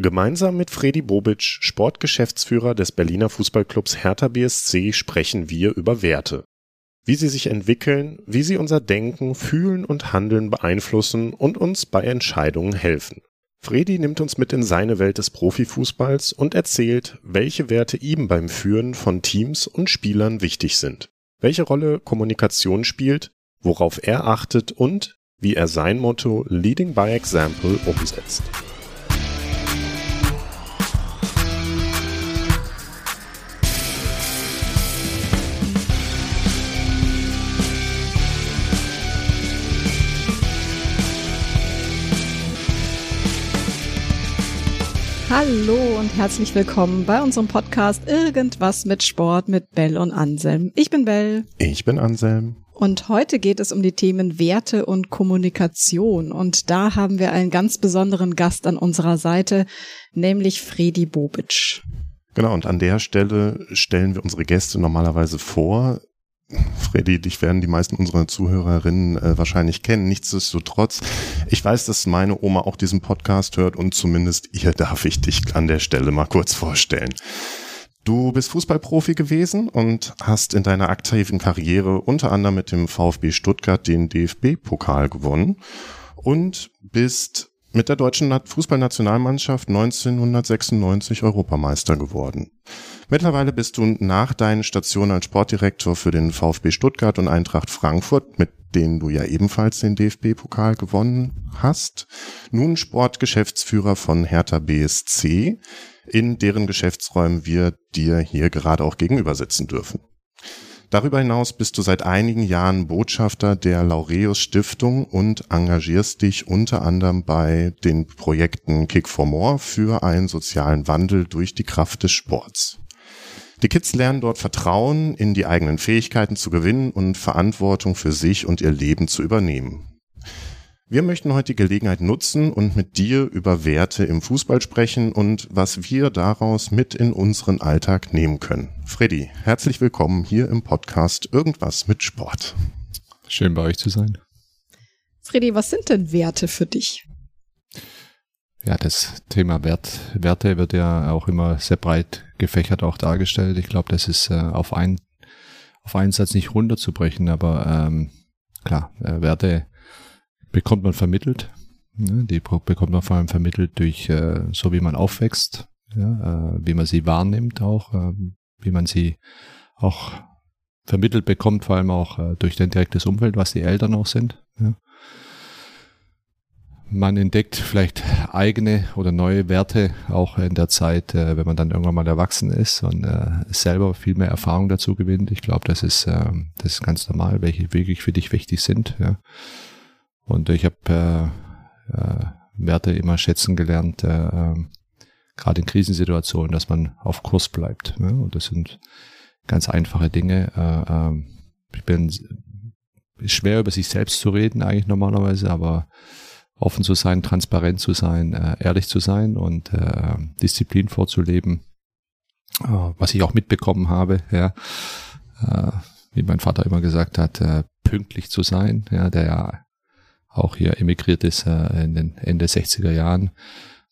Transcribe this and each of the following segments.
Gemeinsam mit Fredi Bobic, Sportgeschäftsführer des Berliner Fußballclubs Hertha BSC, sprechen wir über Werte. Wie sie sich entwickeln, wie sie unser Denken, Fühlen und Handeln beeinflussen und uns bei Entscheidungen helfen. Fredi nimmt uns mit in seine Welt des Profifußballs und erzählt, welche Werte ihm beim Führen von Teams und Spielern wichtig sind, welche Rolle Kommunikation spielt, worauf er achtet und wie er sein Motto Leading by Example umsetzt. Hallo und herzlich willkommen bei unserem Podcast Irgendwas mit Sport mit Bell und Anselm. Ich bin Bell. Ich bin Anselm. Und heute geht es um die Themen Werte und Kommunikation. Und da haben wir einen ganz besonderen Gast an unserer Seite, nämlich Fredi Bobic. Genau, und an der Stelle stellen wir unsere Gäste normalerweise vor. Freddy, dich werden die meisten unserer Zuhörerinnen äh, wahrscheinlich kennen. Nichtsdestotrotz, ich weiß, dass meine Oma auch diesen Podcast hört und zumindest ihr darf ich dich an der Stelle mal kurz vorstellen. Du bist Fußballprofi gewesen und hast in deiner aktiven Karriere unter anderem mit dem VfB Stuttgart den DFB-Pokal gewonnen und bist mit der deutschen Fußballnationalmannschaft 1996 Europameister geworden. Mittlerweile bist du nach deinen Stationen als Sportdirektor für den VfB Stuttgart und Eintracht Frankfurt, mit denen du ja ebenfalls den DFB-Pokal gewonnen hast, nun Sportgeschäftsführer von Hertha BSC, in deren Geschäftsräumen wir dir hier gerade auch gegenüber sitzen dürfen. Darüber hinaus bist du seit einigen Jahren Botschafter der Laureus Stiftung und engagierst dich unter anderem bei den Projekten Kick for More für einen sozialen Wandel durch die Kraft des Sports. Die Kids lernen dort Vertrauen in die eigenen Fähigkeiten zu gewinnen und Verantwortung für sich und ihr Leben zu übernehmen. Wir möchten heute die Gelegenheit nutzen und mit dir über Werte im Fußball sprechen und was wir daraus mit in unseren Alltag nehmen können. Freddy, herzlich willkommen hier im Podcast Irgendwas mit Sport. Schön bei euch zu sein. Freddy, was sind denn Werte für dich? Ja, das Thema Wert, Werte wird ja auch immer sehr breit gefächert auch dargestellt. Ich glaube, das ist äh, auf, ein, auf einen Satz nicht runterzubrechen, aber ähm, klar, äh, Werte bekommt man vermittelt. Ne? Die bekommt man vor allem vermittelt durch äh, so, wie man aufwächst, ja, äh, wie man sie wahrnimmt auch, äh, wie man sie auch vermittelt bekommt, vor allem auch äh, durch dein direktes Umfeld, was die Eltern auch sind. Ja. Man entdeckt vielleicht eigene oder neue Werte auch in der Zeit, äh, wenn man dann irgendwann mal erwachsen ist und äh, selber viel mehr Erfahrung dazu gewinnt. Ich glaube, das ist äh, das ist ganz normal, welche wirklich für dich wichtig sind. Ja. Und ich habe äh, äh, Werte immer schätzen gelernt, äh, äh, gerade in Krisensituationen, dass man auf Kurs bleibt. Ne? Und das sind ganz einfache Dinge. Äh, äh, ich bin schwer über sich selbst zu reden eigentlich normalerweise, aber offen zu sein, transparent zu sein, äh, ehrlich zu sein und äh, Disziplin vorzuleben, äh, was ich auch mitbekommen habe, ja, äh, wie mein Vater immer gesagt hat, äh, pünktlich zu sein, ja, der ja auch hier emigriert ist äh, in den Ende 60er Jahren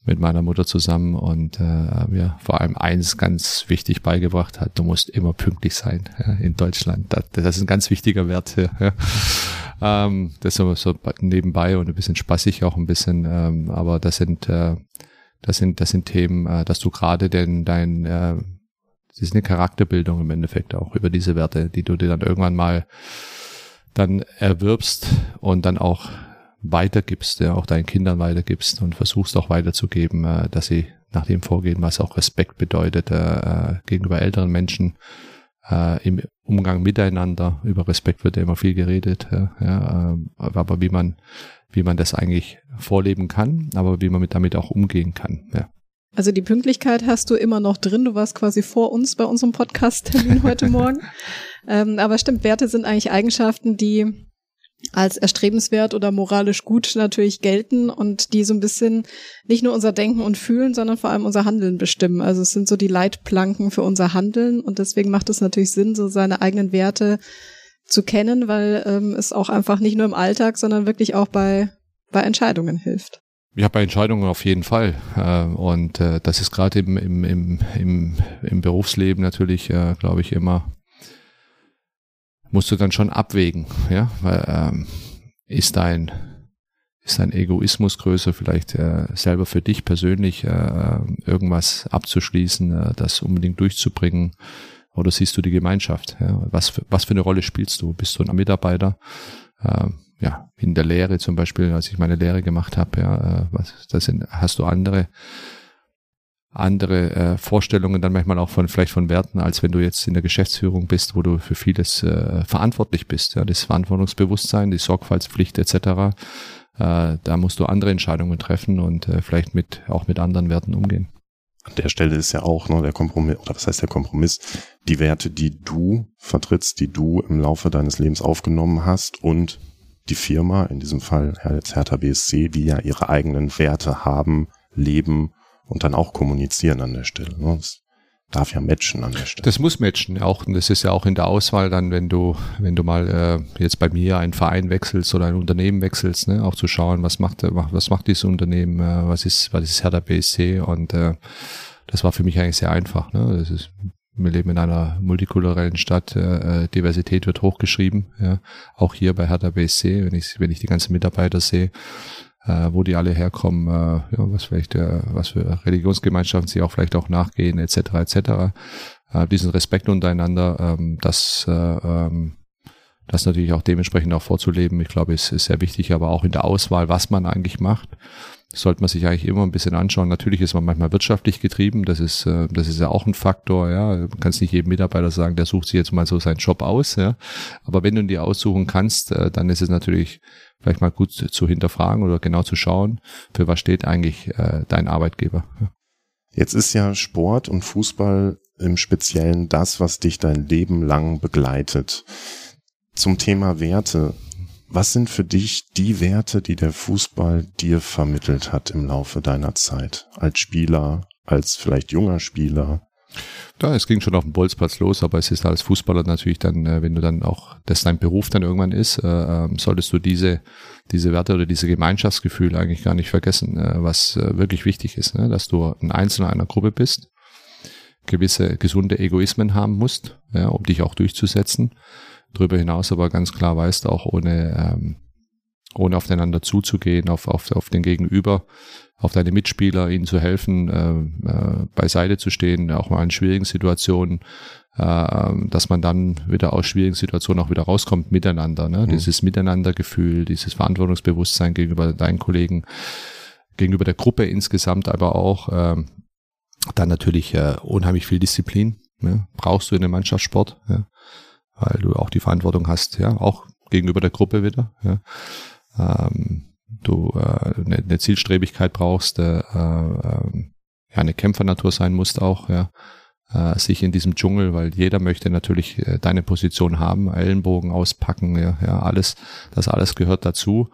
mit meiner Mutter zusammen und äh, mir vor allem eins ganz wichtig beigebracht hat, du musst immer pünktlich sein ja, in Deutschland. Das, das, ist ein ganz wichtiger Wert. Ja. Ähm, das ist so nebenbei und ein bisschen spaßig auch ein bisschen, ähm, aber das sind, äh, das sind, das sind Themen, äh, dass du gerade denn dein, äh, das ist eine Charakterbildung im Endeffekt auch über diese Werte, die du dir dann irgendwann mal dann erwirbst und dann auch weitergibst, ja, auch deinen Kindern weitergibst und versuchst auch weiterzugeben, äh, dass sie nach dem vorgehen, was auch Respekt bedeutet äh, äh, gegenüber älteren Menschen, äh, im Umgang miteinander. Über Respekt wird ja immer viel geredet, ja, ja, äh, aber wie man, wie man das eigentlich vorleben kann, aber wie man mit damit auch umgehen kann. Ja. Also die Pünktlichkeit hast du immer noch drin. Du warst quasi vor uns bei unserem Podcast-Termin heute Morgen. ähm, aber stimmt, Werte sind eigentlich Eigenschaften, die als erstrebenswert oder moralisch gut natürlich gelten und die so ein bisschen nicht nur unser Denken und Fühlen, sondern vor allem unser Handeln bestimmen. Also es sind so die Leitplanken für unser Handeln und deswegen macht es natürlich Sinn, so seine eigenen Werte zu kennen, weil ähm, es auch einfach nicht nur im Alltag, sondern wirklich auch bei, bei Entscheidungen hilft. Ja, bei Entscheidungen auf jeden Fall. Äh, und äh, das ist gerade im, im, im, im, im Berufsleben natürlich, äh, glaube ich, immer, musst du dann schon abwägen, ja, weil ähm, ist dein ist dein Egoismus größer, vielleicht äh, selber für dich persönlich äh, irgendwas abzuschließen, äh, das unbedingt durchzubringen, oder siehst du die Gemeinschaft? Ja? Was, für, was für eine Rolle spielst du? Bist du ein Mitarbeiter? Äh, ja, in der Lehre zum Beispiel, als ich meine Lehre gemacht habe, ja, äh, was, das sind, hast du andere andere äh, Vorstellungen dann manchmal auch von vielleicht von Werten, als wenn du jetzt in der Geschäftsführung bist, wo du für vieles äh, verantwortlich bist. Ja, das Verantwortungsbewusstsein, die Sorgfaltspflicht etc. Äh, da musst du andere Entscheidungen treffen und äh, vielleicht mit auch mit anderen Werten umgehen. An der Stelle ist ja auch ne, der Kompromiss, oder was heißt der Kompromiss? Die Werte, die du vertrittst, die du im Laufe deines Lebens aufgenommen hast und die Firma, in diesem Fall Hertha BSC, die ja ihre eigenen Werte haben, leben und dann auch kommunizieren an der Stelle. Ne? Das darf ja matchen an der Stelle. Das muss matchen, auch und das ist ja auch in der Auswahl dann, wenn du, wenn du mal äh, jetzt bei mir einen Verein wechselst oder ein Unternehmen wechselst, ne, auch zu schauen, was macht, was macht dieses Unternehmen, äh, was ist, was ist Hertha BSC und äh, das war für mich eigentlich sehr einfach. Ne? Das ist wir leben in einer multikulturellen Stadt, äh, äh, Diversität wird hochgeschrieben, ja. Auch hier bei Hertha BSC, wenn ich, wenn ich die ganzen Mitarbeiter sehe, äh, wo die alle herkommen, äh, ja, was vielleicht, äh, was für Religionsgemeinschaften sie auch vielleicht auch nachgehen, etc. etc. Äh, diesen Respekt untereinander, ähm, das äh, ähm, das natürlich auch dementsprechend auch vorzuleben, ich glaube, ist, ist sehr wichtig, aber auch in der Auswahl, was man eigentlich macht sollte man sich eigentlich immer ein bisschen anschauen. Natürlich ist man manchmal wirtschaftlich getrieben, das ist, äh, das ist ja auch ein Faktor, ja. Du kannst nicht jedem Mitarbeiter sagen, der sucht sich jetzt mal so seinen Job aus, ja. Aber wenn du ihn dir aussuchen kannst, äh, dann ist es natürlich vielleicht mal gut zu hinterfragen oder genau zu schauen, für was steht eigentlich äh, dein Arbeitgeber. Jetzt ist ja Sport und Fußball im Speziellen das, was dich dein Leben lang begleitet. Zum Thema Werte. Was sind für dich die Werte, die der Fußball dir vermittelt hat im Laufe deiner Zeit? Als Spieler, als vielleicht junger Spieler? Ja, es ging schon auf dem Bolzplatz los, aber es ist als Fußballer natürlich dann, äh, wenn du dann auch, das dein Beruf dann irgendwann ist, äh, ähm, solltest du diese, diese Werte oder diese Gemeinschaftsgefühle eigentlich gar nicht vergessen, äh, was wirklich wichtig ist, ne? dass du ein Einzelner einer Gruppe bist, gewisse gesunde Egoismen haben musst, ja, um dich auch durchzusetzen darüber hinaus aber ganz klar weißt, auch ohne, ähm, ohne aufeinander zuzugehen, auf, auf, auf den Gegenüber, auf deine Mitspieler, ihnen zu helfen, äh, äh, beiseite zu stehen, auch mal in schwierigen Situationen, äh, dass man dann wieder aus schwierigen Situationen auch wieder rauskommt miteinander. Ne? Mhm. Dieses Miteinandergefühl, dieses Verantwortungsbewusstsein gegenüber deinen Kollegen, gegenüber der Gruppe insgesamt, aber auch äh, dann natürlich äh, unheimlich viel Disziplin. Ne? Brauchst du in einem Mannschaftssport. Ja? weil du auch die Verantwortung hast, ja, auch gegenüber der Gruppe wieder, ja. Ähm, du äh, eine, eine Zielstrebigkeit brauchst, äh, äh, ja, eine Kämpfernatur sein musst auch, ja, äh, sich in diesem Dschungel, weil jeder möchte natürlich äh, deine Position haben, Ellenbogen auspacken, ja, ja, alles, das alles gehört dazu.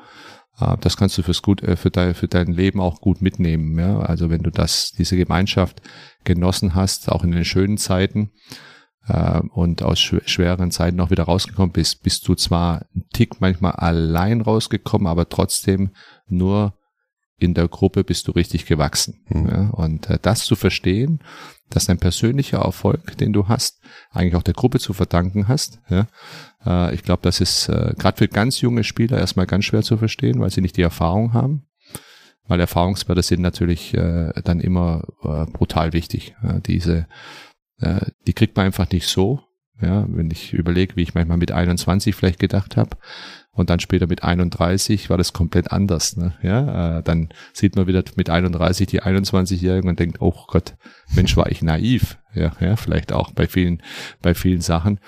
Äh, das kannst du fürs gut, äh, für dein, für dein Leben auch gut mitnehmen, ja. Also wenn du das, diese Gemeinschaft genossen hast, auch in den schönen Zeiten, äh, und aus sch schweren Zeiten auch wieder rausgekommen bist, bist du zwar ein Tick manchmal allein rausgekommen, aber trotzdem nur in der Gruppe bist du richtig gewachsen. Mhm. Ja, und äh, das zu verstehen, dass dein persönlicher Erfolg, den du hast, eigentlich auch der Gruppe zu verdanken hast. Ja, äh, ich glaube, das ist äh, gerade für ganz junge Spieler erstmal ganz schwer zu verstehen, weil sie nicht die Erfahrung haben. Weil Erfahrungswerte sind natürlich äh, dann immer äh, brutal wichtig. Ja, diese äh, die kriegt man einfach nicht so. Ja, wenn ich überlege, wie ich manchmal mit 21 vielleicht gedacht habe und dann später mit 31 war das komplett anders. Ne? Ja, äh, dann sieht man wieder mit 31 die 21-Jährigen und denkt, oh Gott, Mensch, war ich naiv. Ja, ja, vielleicht auch bei vielen, bei vielen Sachen.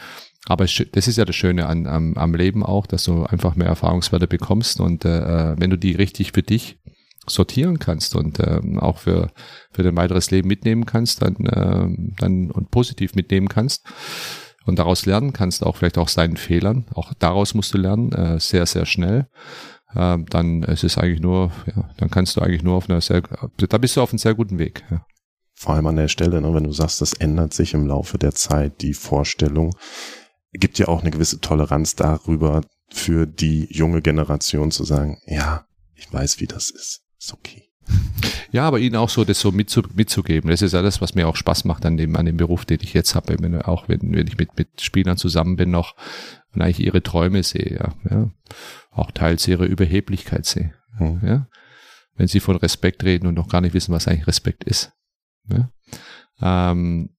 Aber das ist ja das Schöne an, am, am Leben auch, dass du einfach mehr Erfahrungswerte bekommst und äh, äh wenn du die richtig für dich sortieren kannst und ähm, auch für, für dein weiteres Leben mitnehmen kannst, dann, ähm, dann und positiv mitnehmen kannst und daraus lernen kannst, auch vielleicht auch seinen Fehlern. Auch daraus musst du lernen, äh, sehr, sehr schnell. Ähm, dann ist es eigentlich nur, ja, dann kannst du eigentlich nur auf einer sehr, da bist du auf einem sehr guten Weg. Ja. Vor allem an der Stelle, ne, wenn du sagst, das ändert sich im Laufe der Zeit, die Vorstellung, gibt ja auch eine gewisse Toleranz darüber, für die junge Generation zu sagen, ja, ich weiß, wie das ist ist okay. Ja, aber ihnen auch so das so mitzu, mitzugeben. Das ist ja das, was mir auch Spaß macht an dem, an dem Beruf, den ich jetzt habe. Wenn, auch wenn, wenn ich mit, mit Spielern zusammen bin noch und eigentlich ihre Träume sehe, ja, ja. Auch teils ihre Überheblichkeit sehe. Hm. Ja. Wenn sie von Respekt reden und noch gar nicht wissen, was eigentlich Respekt ist. Ja. Ähm,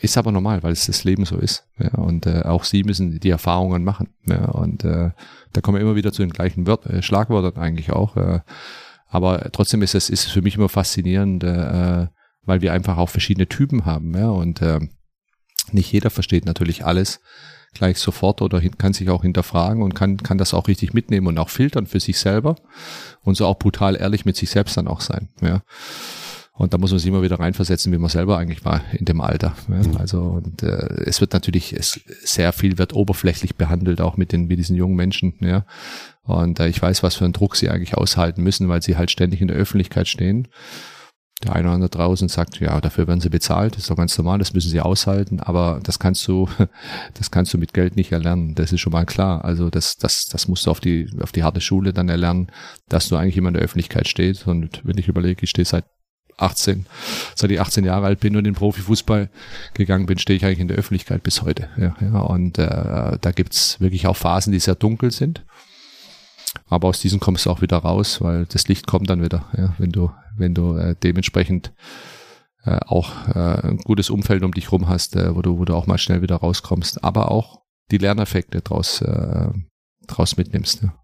ist aber normal, weil es das Leben so ist. Ja, und äh, auch sie müssen die Erfahrungen machen. Ja, und äh, da kommen wir immer wieder zu den gleichen Wört, äh, Schlagwörtern eigentlich auch. Äh, aber trotzdem ist es ist für mich immer faszinierend, äh, weil wir einfach auch verschiedene Typen haben. Ja, und äh, nicht jeder versteht natürlich alles gleich sofort oder kann sich auch hinterfragen und kann, kann das auch richtig mitnehmen und auch filtern für sich selber und so auch brutal ehrlich mit sich selbst dann auch sein. Ja. Und da muss man sich immer wieder reinversetzen, wie man selber eigentlich war in dem Alter. Mhm. also und äh, es wird natürlich es, sehr viel wird oberflächlich behandelt, auch mit den mit diesen jungen Menschen. Ja, und äh, ich weiß, was für einen Druck sie eigentlich aushalten müssen, weil sie halt ständig in der Öffentlichkeit stehen. Der eine oder andere draußen sagt, ja, dafür werden sie bezahlt, das ist doch ganz normal, das müssen sie aushalten, aber das kannst du, das kannst du mit Geld nicht erlernen, das ist schon mal klar. Also das, das, das musst du auf die, auf die harte Schule dann erlernen, dass du eigentlich immer in der Öffentlichkeit stehst. Und wenn ich überlege, ich stehe seit 18, seit ich 18 Jahre alt bin und in Profifußball gegangen bin, stehe ich eigentlich in der Öffentlichkeit bis heute. Ja, ja, und äh, da gibt's wirklich auch Phasen, die sehr dunkel sind. Aber aus diesen kommst du auch wieder raus, weil das Licht kommt dann wieder, ja, wenn du, wenn du äh, dementsprechend äh, auch äh, ein gutes Umfeld um dich rum hast, äh, wo du, wo du auch mal schnell wieder rauskommst, aber auch die Lerneffekte draus, äh, draus mitnimmst. Ja.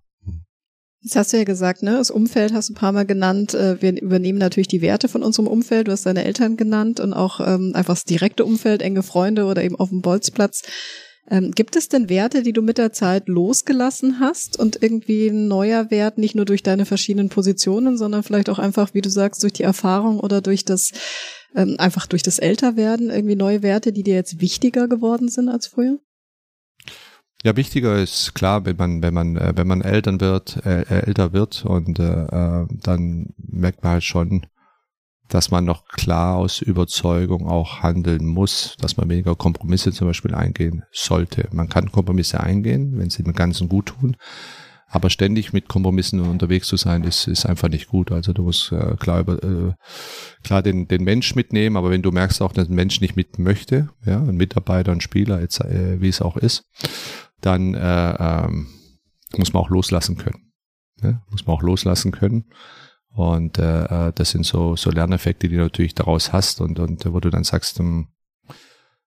Jetzt hast du ja gesagt, ne, das Umfeld hast du ein paar Mal genannt. Äh, wir übernehmen natürlich die Werte von unserem Umfeld. Du hast deine Eltern genannt und auch ähm, einfach das direkte Umfeld, enge Freunde oder eben auf dem Bolzplatz. Ähm, gibt es denn Werte, die du mit der Zeit losgelassen hast und irgendwie ein neuer Wert, nicht nur durch deine verschiedenen Positionen, sondern vielleicht auch einfach, wie du sagst, durch die Erfahrung oder durch das, ähm, einfach durch das Älterwerden, irgendwie neue Werte, die dir jetzt wichtiger geworden sind als früher? Ja, wichtiger ist klar, wenn man, wenn man, äh, wenn man Eltern wird, äh, äh, älter wird und äh, äh, dann merkt man halt schon, dass man noch klar aus Überzeugung auch handeln muss, dass man weniger Kompromisse zum Beispiel eingehen sollte. Man kann Kompromisse eingehen, wenn sie dem Ganzen gut tun, aber ständig mit Kompromissen unterwegs zu sein, ist, ist einfach nicht gut. Also du musst äh, klar über, äh, klar den, den Mensch mitnehmen, aber wenn du merkst auch, dass ein Mensch nicht mit möchte, ja, ein Mitarbeiter, ein Spieler, jetzt, äh, wie es auch ist, dann äh, ähm, muss man auch loslassen können. Ja? Muss man auch loslassen können. Und äh, äh, das sind so, so Lerneffekte, die du natürlich daraus hast und, und wo du dann sagst, um, ähm,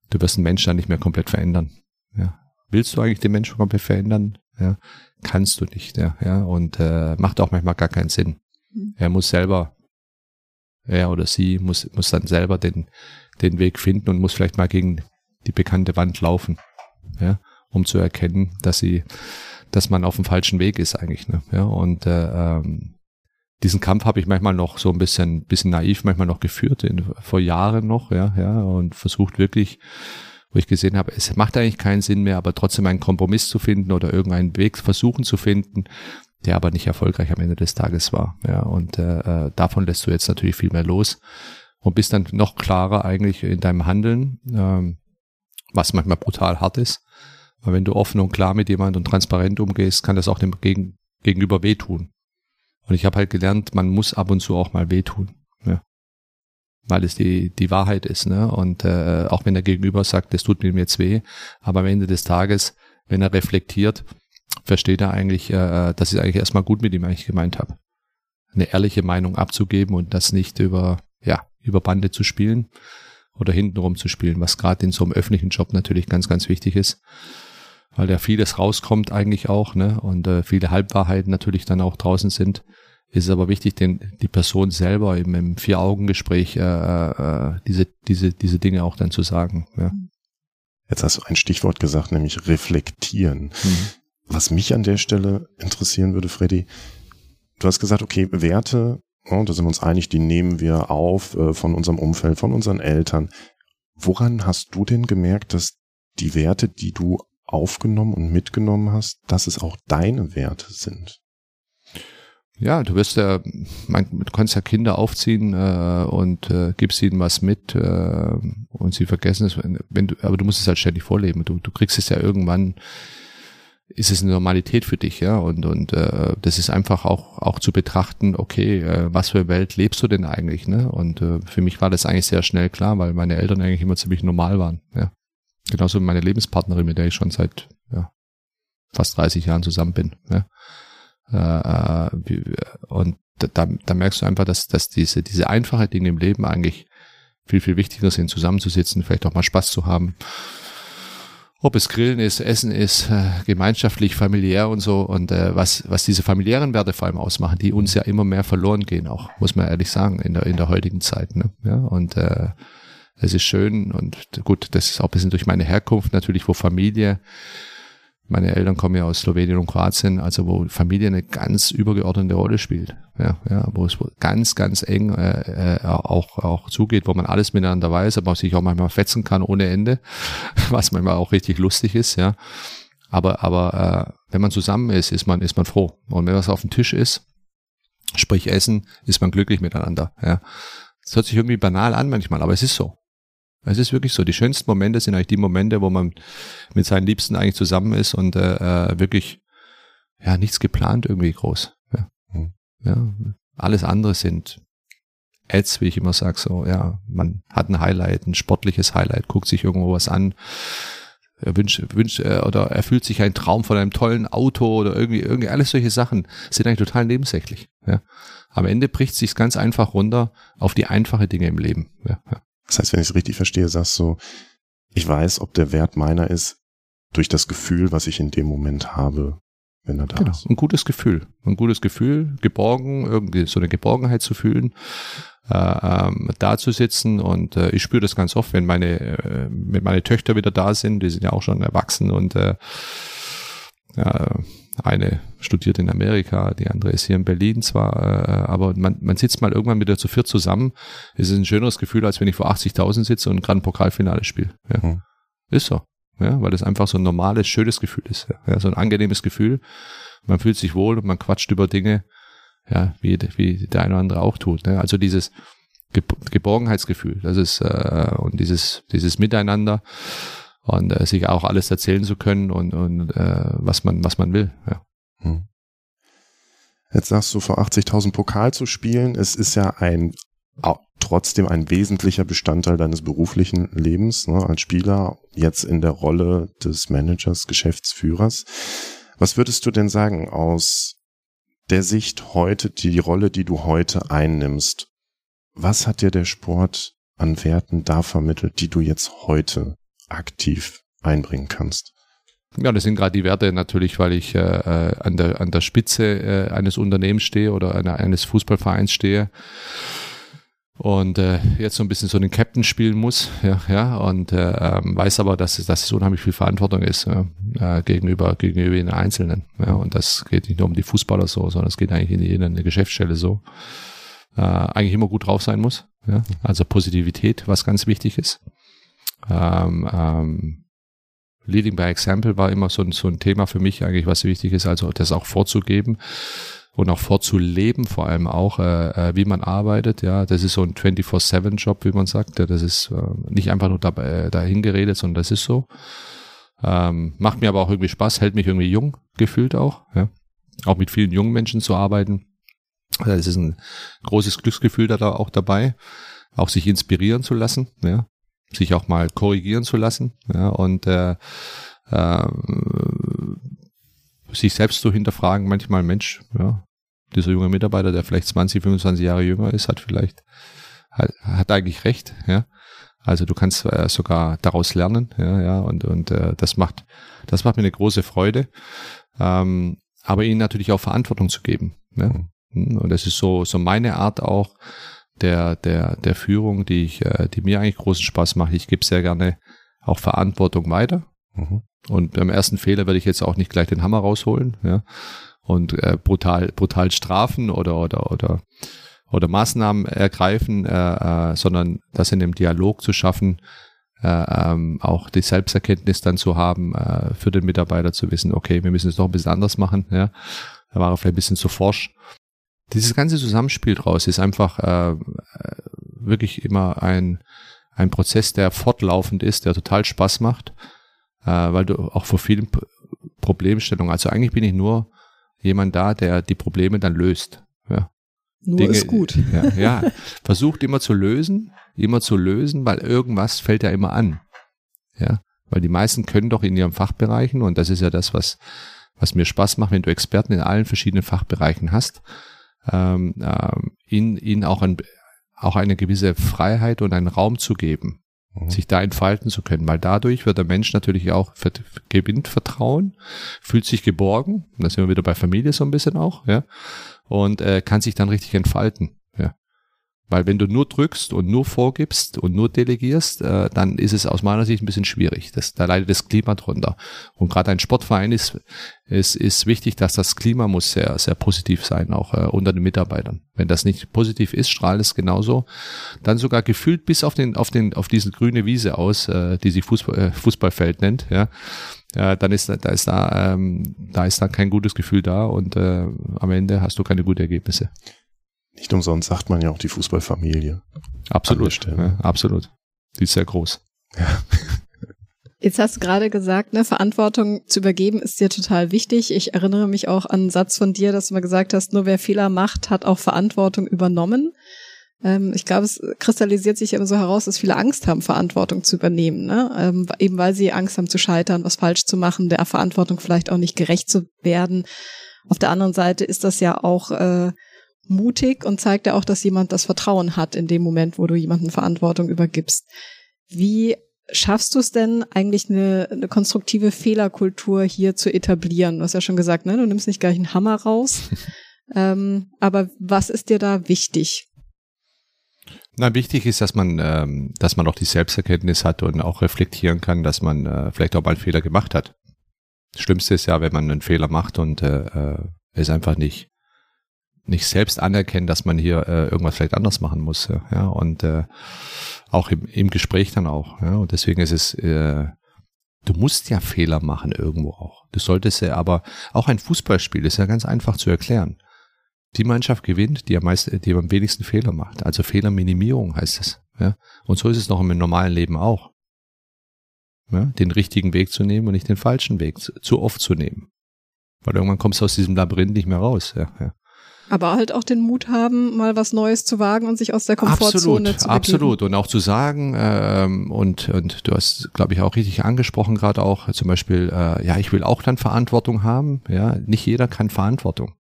du wirst einen Menschen dann nicht mehr komplett verändern. Ja. Willst du eigentlich den Menschen komplett verändern? Ja. Kannst du nicht, ja. ja. Und äh, macht auch manchmal gar keinen Sinn. Mhm. Er muss selber, er oder sie muss, muss dann selber den, den Weg finden und muss vielleicht mal gegen die bekannte Wand laufen. Ja um zu erkennen, dass sie, dass man auf dem falschen Weg ist eigentlich. Ne? Ja, und äh, ähm, diesen Kampf habe ich manchmal noch so ein bisschen, bisschen naiv manchmal noch geführt, in, vor Jahren noch, ja, ja, und versucht wirklich, wo ich gesehen habe, es macht eigentlich keinen Sinn mehr, aber trotzdem einen Kompromiss zu finden oder irgendeinen Weg versuchen zu finden, der aber nicht erfolgreich am Ende des Tages war. Ja, und äh, äh davon lässt du jetzt natürlich viel mehr los und bist dann noch klarer eigentlich in deinem Handeln, ähm, was manchmal brutal hart ist. Weil wenn du offen und klar mit jemandem und transparent umgehst, kann das auch dem Gegen Gegenüber wehtun. Und ich habe halt gelernt, man muss ab und zu auch mal wehtun. Ja. Weil es die, die Wahrheit ist. Ne? Und äh, auch wenn der Gegenüber sagt, das tut mir jetzt weh, aber am Ende des Tages, wenn er reflektiert, versteht er eigentlich, äh, dass ich eigentlich erstmal gut mit ihm eigentlich gemeint habe. Eine ehrliche Meinung abzugeben und das nicht über, ja, über Bande zu spielen oder hintenrum zu spielen, was gerade in so einem öffentlichen Job natürlich ganz, ganz wichtig ist weil ja vieles rauskommt eigentlich auch, ne? Und äh, viele Halbwahrheiten natürlich dann auch draußen sind. Ist es aber wichtig, den, die Person selber eben im Vier-Augen-Gespräch äh, äh, diese, diese, diese Dinge auch dann zu sagen. Ja. Jetzt hast du ein Stichwort gesagt, nämlich reflektieren. Mhm. Was mich an der Stelle interessieren würde, Freddy, du hast gesagt, okay, Werte, oh, da sind wir uns einig, die nehmen wir auf äh, von unserem Umfeld, von unseren Eltern. Woran hast du denn gemerkt, dass die Werte, die du aufgenommen und mitgenommen hast, dass es auch deine Werte sind. Ja, du wirst ja, man, du kannst ja Kinder aufziehen äh, und äh, gibst ihnen was mit äh, und sie vergessen es, wenn du, aber du musst es halt ständig vorleben. Du, du kriegst es ja irgendwann ist es eine Normalität für dich, ja. Und, und äh, das ist einfach auch, auch zu betrachten, okay, äh, was für Welt lebst du denn eigentlich, ne? Und äh, für mich war das eigentlich sehr schnell klar, weil meine Eltern eigentlich immer ziemlich normal waren, ja. Genauso meine Lebenspartnerin, mit der ich schon seit ja, fast 30 Jahren zusammen bin. Ja. Äh, äh und da, da merkst du einfach, dass, dass diese, diese einfache Dinge im Leben eigentlich viel, viel wichtiger sind, zusammenzusitzen, vielleicht auch mal Spaß zu haben. Ob es Grillen ist, Essen ist, äh, gemeinschaftlich, familiär und so. Und was, was diese familiären Werte vor allem ausmachen, die uns ja immer mehr verloren gehen, auch, muss man ehrlich sagen, in der, in der heutigen Zeit. Ne? Ja, und äh, es ist schön und gut, das ist auch ein bisschen durch meine Herkunft natürlich, wo Familie meine Eltern kommen ja aus Slowenien und Kroatien, also wo Familie eine ganz übergeordnete Rolle spielt. Ja, ja, wo es ganz, ganz eng äh, äh, auch, auch zugeht, wo man alles miteinander weiß, aber sich auch manchmal fetzen kann ohne Ende, was manchmal auch richtig lustig ist, ja. Aber, aber äh, wenn man zusammen ist, ist man, ist man froh. Und wenn was auf dem Tisch ist, sprich Essen, ist man glücklich miteinander. Ja. Das hört sich irgendwie banal an manchmal, aber es ist so. Es ist wirklich so. Die schönsten Momente sind eigentlich die Momente, wo man mit seinen Liebsten eigentlich zusammen ist und äh, äh wirklich ja nichts geplant irgendwie groß. Ja. Mhm. ja. Alles andere sind Ads, wie ich immer sage, so, ja, man hat ein Highlight, ein sportliches Highlight, guckt sich irgendwo was an, er wünscht, wünscht äh, oder erfüllt sich ein Traum von einem tollen Auto oder irgendwie, irgendwie alles solche Sachen sind eigentlich total nebensächlich. Ja. Am Ende bricht sich's ganz einfach runter auf die einfache Dinge im Leben. Ja, ja. Das heißt, wenn ich es richtig verstehe, sagst du, ich weiß, ob der Wert meiner ist, durch das Gefühl, was ich in dem Moment habe, wenn er da genau, ist. Ein gutes Gefühl. Ein gutes Gefühl, geborgen, irgendwie so eine Geborgenheit zu fühlen, äh, ähm, da zu sitzen und äh, ich spüre das ganz oft, wenn meine, äh, wenn meine Töchter wieder da sind, die sind ja auch schon erwachsen und äh, ja, eine studiert in Amerika, die andere ist hier in Berlin zwar, äh, aber man, man sitzt mal irgendwann wieder zu viert zusammen. Es ist ein schöneres Gefühl, als wenn ich vor 80.000 sitze und gerade ein Pokalfinale spiele. Ja. Mhm. Ist so. Ja, weil das einfach so ein normales, schönes Gefühl ist. Ja, so ein angenehmes Gefühl. Man fühlt sich wohl und man quatscht über Dinge, ja, wie, wie der eine oder andere auch tut. Ne? Also dieses Geborgenheitsgefühl, das ist, äh, und dieses, dieses Miteinander und äh, sich auch alles erzählen zu können und, und äh, was man was man will. Ja. Hm. Jetzt sagst du vor 80.000 Pokal zu spielen. Es ist ja ein trotzdem ein wesentlicher Bestandteil deines beruflichen Lebens ne, als Spieler, jetzt in der Rolle des Managers, Geschäftsführers. Was würdest du denn sagen aus der Sicht heute, die Rolle, die du heute einnimmst? Was hat dir der Sport an Werten da vermittelt, die du jetzt heute aktiv einbringen kannst. Ja, das sind gerade die Werte natürlich, weil ich äh, äh, an, der, an der Spitze äh, eines Unternehmens stehe oder einer, eines Fußballvereins stehe und äh, jetzt so ein bisschen so den Captain spielen muss, ja, ja, und äh, ähm, weiß aber, dass es, dass es unheimlich viel Verantwortung ist ja, äh, gegenüber gegenüber den Einzelnen, ja, und das geht nicht nur um die Fußballer so, sondern es geht eigentlich in jeder Geschäftsstelle so. Äh, eigentlich immer gut drauf sein muss, ja, also Positivität, was ganz wichtig ist. Ähm, ähm, Leading by Example war immer so ein, so ein Thema für mich eigentlich, was wichtig ist, also das auch vorzugeben und auch vorzuleben, vor allem auch, äh, äh wie man arbeitet. Ja, das ist so ein 24-7-Job, wie man sagt. Ja, das ist äh, nicht einfach nur dabei, äh, dahin geredet, sondern das ist so. Ähm, macht mir aber auch irgendwie Spaß, hält mich irgendwie jung gefühlt auch. Ja. Auch mit vielen jungen Menschen zu arbeiten. Das ist ein großes Glücksgefühl da auch dabei. Auch sich inspirieren zu lassen. Ja sich auch mal korrigieren zu lassen ja, und äh, äh, sich selbst zu hinterfragen, manchmal Mensch, ja, dieser junge Mitarbeiter, der vielleicht 20, 25 Jahre jünger ist, hat vielleicht, hat, hat eigentlich recht, ja. Also du kannst äh, sogar daraus lernen, ja, ja, und, und äh, das macht, das macht mir eine große Freude. Ähm, aber ihnen natürlich auch Verantwortung zu geben. Ja? Mhm. Und das ist so, so meine Art auch, der, der, der Führung, die ich, äh, die mir eigentlich großen Spaß macht. Ich gebe sehr gerne auch Verantwortung weiter. Mhm. Und beim ersten Fehler werde ich jetzt auch nicht gleich den Hammer rausholen, ja. Und äh, brutal, brutal strafen oder, oder, oder, oder Maßnahmen ergreifen, äh, äh, sondern das in dem Dialog zu schaffen, äh, ähm, auch die Selbsterkenntnis dann zu haben, äh, für den Mitarbeiter zu wissen, okay, wir müssen es doch ein bisschen anders machen, ja. Da war er vielleicht ein bisschen zu forsch dieses ganze Zusammenspiel draus ist einfach äh, wirklich immer ein, ein Prozess, der fortlaufend ist, der total Spaß macht, äh, weil du auch vor vielen Problemstellung. Also eigentlich bin ich nur jemand da, der die Probleme dann löst. Ja. Nur Dinge, ist gut. Ja, ja, versucht immer zu lösen, immer zu lösen, weil irgendwas fällt ja immer an. Ja, weil die meisten können doch in ihren Fachbereichen und das ist ja das, was was mir Spaß macht, wenn du Experten in allen verschiedenen Fachbereichen hast, ähm, ähm, ihnen, ihnen auch, ein, auch eine gewisse Freiheit und einen Raum zu geben, mhm. sich da entfalten zu können, weil dadurch wird der Mensch natürlich auch gewinnt Vertrauen, fühlt sich geborgen, da sind wir wieder bei Familie so ein bisschen auch, ja, und äh, kann sich dann richtig entfalten. Weil wenn du nur drückst und nur vorgibst und nur delegierst, äh, dann ist es aus meiner Sicht ein bisschen schwierig. Das, da leidet das Klima drunter. Und gerade ein Sportverein ist, ist, ist wichtig, dass das Klima muss sehr, sehr positiv sein, auch äh, unter den Mitarbeitern. Wenn das nicht positiv ist, strahlt es genauso. Dann sogar gefühlt bis auf den, auf den, auf diese grüne Wiese aus, äh, die sich Fußball, äh, Fußballfeld nennt, ja. Ja, dann ist da ist da ähm, da ist da kein gutes Gefühl da und äh, am Ende hast du keine guten Ergebnisse. Nicht umsonst sagt man ja auch die Fußballfamilie. Absolut. Ja, absolut. Die ist sehr groß. Ja. Jetzt hast du gerade gesagt, ne, Verantwortung zu übergeben ist dir total wichtig. Ich erinnere mich auch an einen Satz von dir, dass du mal gesagt hast, nur wer Fehler macht, hat auch Verantwortung übernommen. Ähm, ich glaube, es kristallisiert sich immer so heraus, dass viele Angst haben, Verantwortung zu übernehmen. Ne? Ähm, eben weil sie Angst haben zu scheitern, was falsch zu machen, der Verantwortung vielleicht auch nicht gerecht zu werden. Auf der anderen Seite ist das ja auch äh, mutig und zeigt ja auch, dass jemand das Vertrauen hat in dem Moment, wo du jemanden Verantwortung übergibst. Wie schaffst du es denn eigentlich eine, eine konstruktive Fehlerkultur hier zu etablieren? Du hast ja schon gesagt, ne, du nimmst nicht gleich einen Hammer raus. ähm, aber was ist dir da wichtig? Na, wichtig ist, dass man, ähm, dass man auch die Selbsterkenntnis hat und auch reflektieren kann, dass man äh, vielleicht auch mal einen Fehler gemacht hat. Das Schlimmste ist ja, wenn man einen Fehler macht und äh, äh es einfach nicht nicht selbst anerkennen, dass man hier äh, irgendwas vielleicht anders machen muss. Ja, ja und äh, auch im, im Gespräch dann auch. Ja, und deswegen ist es, äh, du musst ja Fehler machen irgendwo auch. Du solltest ja, aber auch ein Fußballspiel ist ja ganz einfach zu erklären. Die Mannschaft gewinnt, die am meisten, die am wenigsten Fehler macht. Also Fehlerminimierung heißt es. Ja, und so ist es noch im normalen Leben auch. Ja, den richtigen Weg zu nehmen und nicht den falschen Weg zu, zu oft zu nehmen. Weil irgendwann kommst du aus diesem Labyrinth nicht mehr raus. Ja, ja. Aber halt auch den Mut haben, mal was Neues zu wagen und sich aus der Komfortzone absolut, zu begeben. Absolut. Und auch zu sagen, ähm, und, und du hast, glaube ich, auch richtig angesprochen, gerade auch zum Beispiel, äh, ja, ich will auch dann Verantwortung haben. Ja, nicht jeder kann Verantwortung.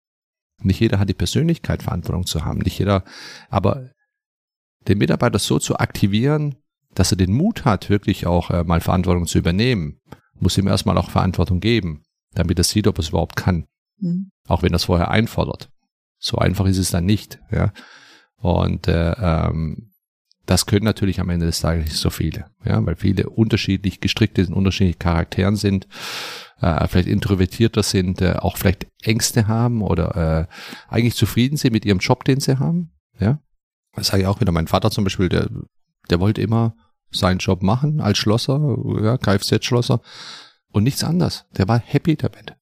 Nicht jeder hat die Persönlichkeit, Verantwortung zu haben. Nicht jeder, aber den Mitarbeiter so zu aktivieren, dass er den Mut hat, wirklich auch äh, mal Verantwortung zu übernehmen, muss ihm erstmal auch Verantwortung geben, damit er sieht, ob er es überhaupt kann. Mhm. Auch wenn er es vorher einfordert. So einfach ist es dann nicht. Ja. Und äh, ähm, das können natürlich am Ende des Tages nicht so viele, ja, weil viele unterschiedlich gestrickt sind, unterschiedliche Charakteren sind, äh, vielleicht introvertierter sind, äh, auch vielleicht Ängste haben oder äh, eigentlich zufrieden sind mit ihrem Job, den sie haben. Ja, das sage ich auch wieder. Mein Vater zum Beispiel, der, der wollte immer seinen Job machen als Schlosser, ja, Kfz-Schlosser und nichts anderes. Der war happy damit.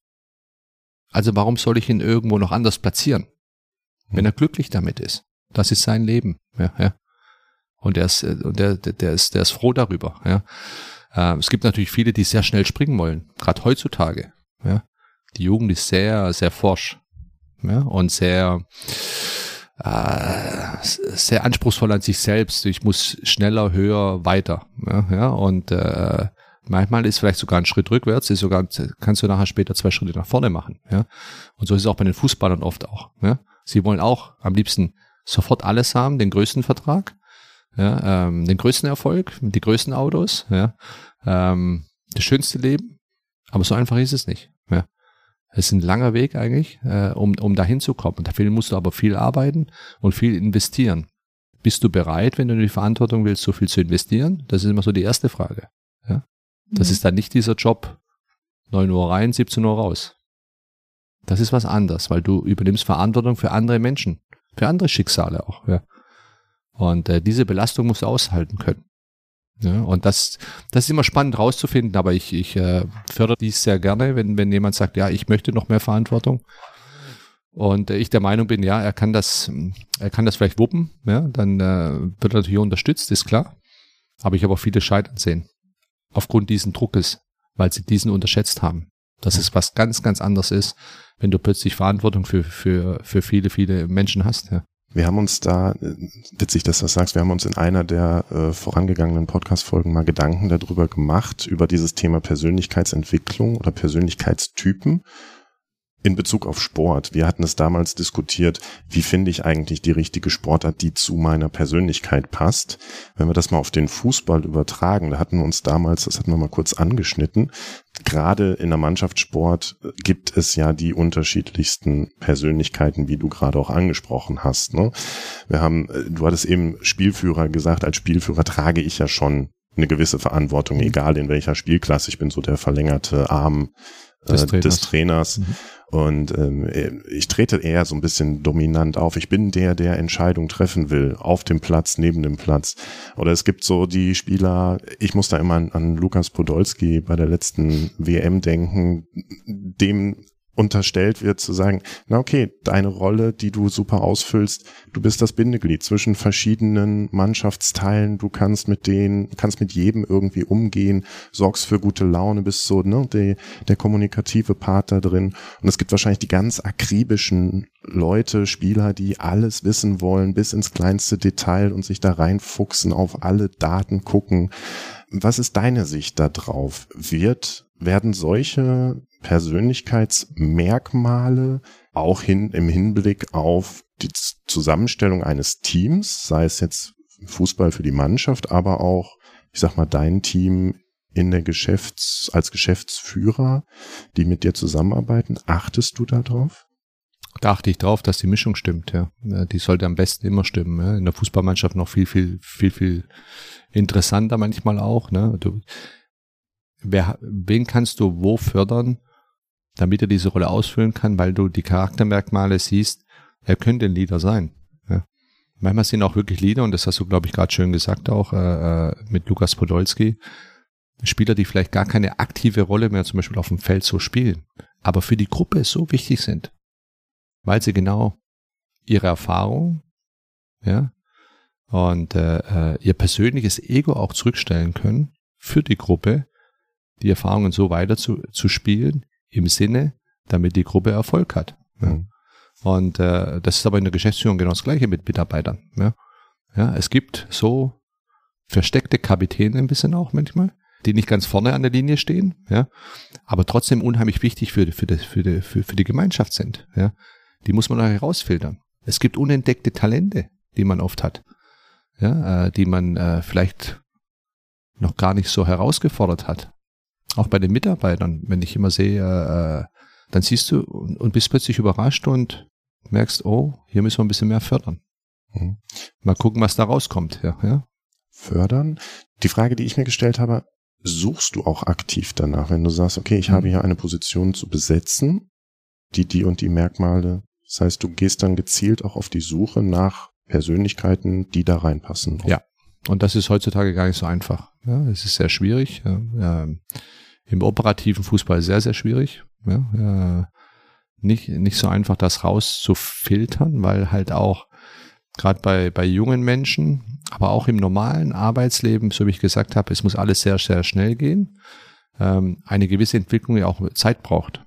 Also warum soll ich ihn irgendwo noch anders platzieren? Wenn er glücklich damit ist. Das ist sein Leben. Ja, ja. Und er ist, äh, und der, der ist, der ist froh darüber. Ja. Äh, es gibt natürlich viele, die sehr schnell springen wollen, gerade heutzutage. Ja. Die Jugend ist sehr, sehr forsch ja, und sehr, äh, sehr anspruchsvoll an sich selbst. Ich muss schneller, höher, weiter. Ja, ja. Und äh, manchmal ist vielleicht sogar ein Schritt rückwärts, ist sogar kannst du nachher später zwei Schritte nach vorne machen. Ja. Und so ist es auch bei den Fußballern oft auch. Ja. Sie wollen auch am liebsten sofort alles haben, den größten Vertrag, ja, ähm, den größten Erfolg, die größten Autos, ja, ähm, das schönste Leben. Aber so einfach ist es nicht. Ja. Es ist ein langer Weg eigentlich, äh, um, um dahin zu kommen. Und dafür musst du aber viel arbeiten und viel investieren. Bist du bereit, wenn du die Verantwortung willst, so viel zu investieren? Das ist immer so die erste Frage. Ja. Das mhm. ist dann nicht dieser Job, 9 Uhr rein, 17 Uhr raus. Das ist was anderes, weil du übernimmst Verantwortung für andere Menschen, für andere Schicksale auch. Ja. Und äh, diese Belastung musst du aushalten können. Ja, und das, das ist immer spannend rauszufinden, aber ich, ich äh, fördere dies sehr gerne, wenn, wenn jemand sagt, ja, ich möchte noch mehr Verantwortung. Und äh, ich der Meinung bin, ja, er kann das, er kann das vielleicht wuppen, ja, dann äh, wird er natürlich unterstützt, ist klar. Aber ich habe auch viele scheitern sehen. Aufgrund diesen Druckes, weil sie diesen unterschätzt haben. Dass es was ganz, ganz anderes ist, wenn du plötzlich Verantwortung für, für, für viele, viele Menschen hast. Ja. Wir haben uns da, witzig, dass du das sagst, wir haben uns in einer der äh, vorangegangenen Podcast-Folgen mal Gedanken darüber gemacht, über dieses Thema Persönlichkeitsentwicklung oder Persönlichkeitstypen in Bezug auf Sport. Wir hatten es damals diskutiert, wie finde ich eigentlich die richtige Sportart, die zu meiner Persönlichkeit passt. Wenn wir das mal auf den Fußball übertragen, da hatten wir uns damals, das hatten wir mal kurz angeschnitten, gerade in der Mannschaftssport gibt es ja die unterschiedlichsten Persönlichkeiten, wie du gerade auch angesprochen hast. Ne? Wir haben, du hattest eben Spielführer gesagt, als Spielführer trage ich ja schon eine gewisse Verantwortung, egal in welcher Spielklasse. Ich bin so der verlängerte Arm des äh, Trainers. Des Trainers. Mhm. Und ähm, ich trete eher so ein bisschen dominant auf. Ich bin der, der Entscheidung treffen will, auf dem Platz, neben dem Platz. Oder es gibt so die Spieler, ich muss da immer an, an Lukas Podolski bei der letzten WM denken, dem unterstellt wird, zu sagen, na okay, deine Rolle, die du super ausfüllst, du bist das Bindeglied zwischen verschiedenen Mannschaftsteilen, du kannst mit denen, kannst mit jedem irgendwie umgehen, sorgst für gute Laune, bist so, ne, der, der kommunikative Part da drin. Und es gibt wahrscheinlich die ganz akribischen Leute, Spieler, die alles wissen wollen, bis ins kleinste Detail und sich da reinfuchsen, auf alle Daten gucken. Was ist deine Sicht da drauf? Wird, werden solche Persönlichkeitsmerkmale auch hin, im Hinblick auf die Zusammenstellung eines Teams, sei es jetzt Fußball für die Mannschaft, aber auch, ich sag mal, dein Team in der Geschäfts-, als Geschäftsführer, die mit dir zusammenarbeiten, achtest du da drauf? Da achte ich drauf, dass die Mischung stimmt, ja. Die sollte am besten immer stimmen. Ja. In der Fußballmannschaft noch viel, viel, viel, viel interessanter manchmal auch. Ne? Du, wer, wen kannst du wo fördern, damit er diese Rolle ausfüllen kann, weil du die Charaktermerkmale siehst, er könnte ein Leader sein. Ja. Manchmal sind auch wirklich Leader, und das hast du, glaube ich, gerade schön gesagt, auch äh, äh, mit Lukas Podolski, Spieler, die vielleicht gar keine aktive Rolle mehr zum Beispiel auf dem Feld so spielen, aber für die Gruppe so wichtig sind, weil sie genau ihre Erfahrung, ja, und äh, äh ihr persönliches Ego auch zurückstellen können für die Gruppe, die Erfahrungen so weiter zu, zu spielen, im Sinne, damit die Gruppe Erfolg hat. Ja. Mhm. Und äh, das ist aber in der Geschäftsführung genau das gleiche mit Mitarbeitern. Ja, ja es gibt so versteckte Kapitäne ein bisschen auch manchmal, die nicht ganz vorne an der Linie stehen, ja, aber trotzdem unheimlich wichtig für, für, das, für, die, für, für die Gemeinschaft sind. Ja. Die muss man auch herausfiltern. Es gibt unentdeckte Talente, die man oft hat, ja, äh, die man äh, vielleicht noch gar nicht so herausgefordert hat. Auch bei den Mitarbeitern, wenn ich immer sehe, äh, dann siehst du und, und bist plötzlich überrascht und merkst, oh, hier müssen wir ein bisschen mehr fördern. Mhm. Mal gucken, was da rauskommt. Ja, ja. Fördern. Die Frage, die ich mir gestellt habe, suchst du auch aktiv danach, wenn du sagst, okay, ich mhm. habe hier eine Position zu besetzen, die die und die Merkmale. Das heißt, du gehst dann gezielt auch auf die Suche nach Persönlichkeiten, die da reinpassen. Ja. Und das ist heutzutage gar nicht so einfach. Ja, es ist sehr schwierig. Ja, Im operativen Fußball sehr, sehr schwierig. Ja, nicht, nicht so einfach, das rauszufiltern, weil halt auch gerade bei, bei jungen Menschen, aber auch im normalen Arbeitsleben, so wie ich gesagt habe, es muss alles sehr, sehr schnell gehen. Ähm, eine gewisse Entwicklung ja auch Zeit braucht.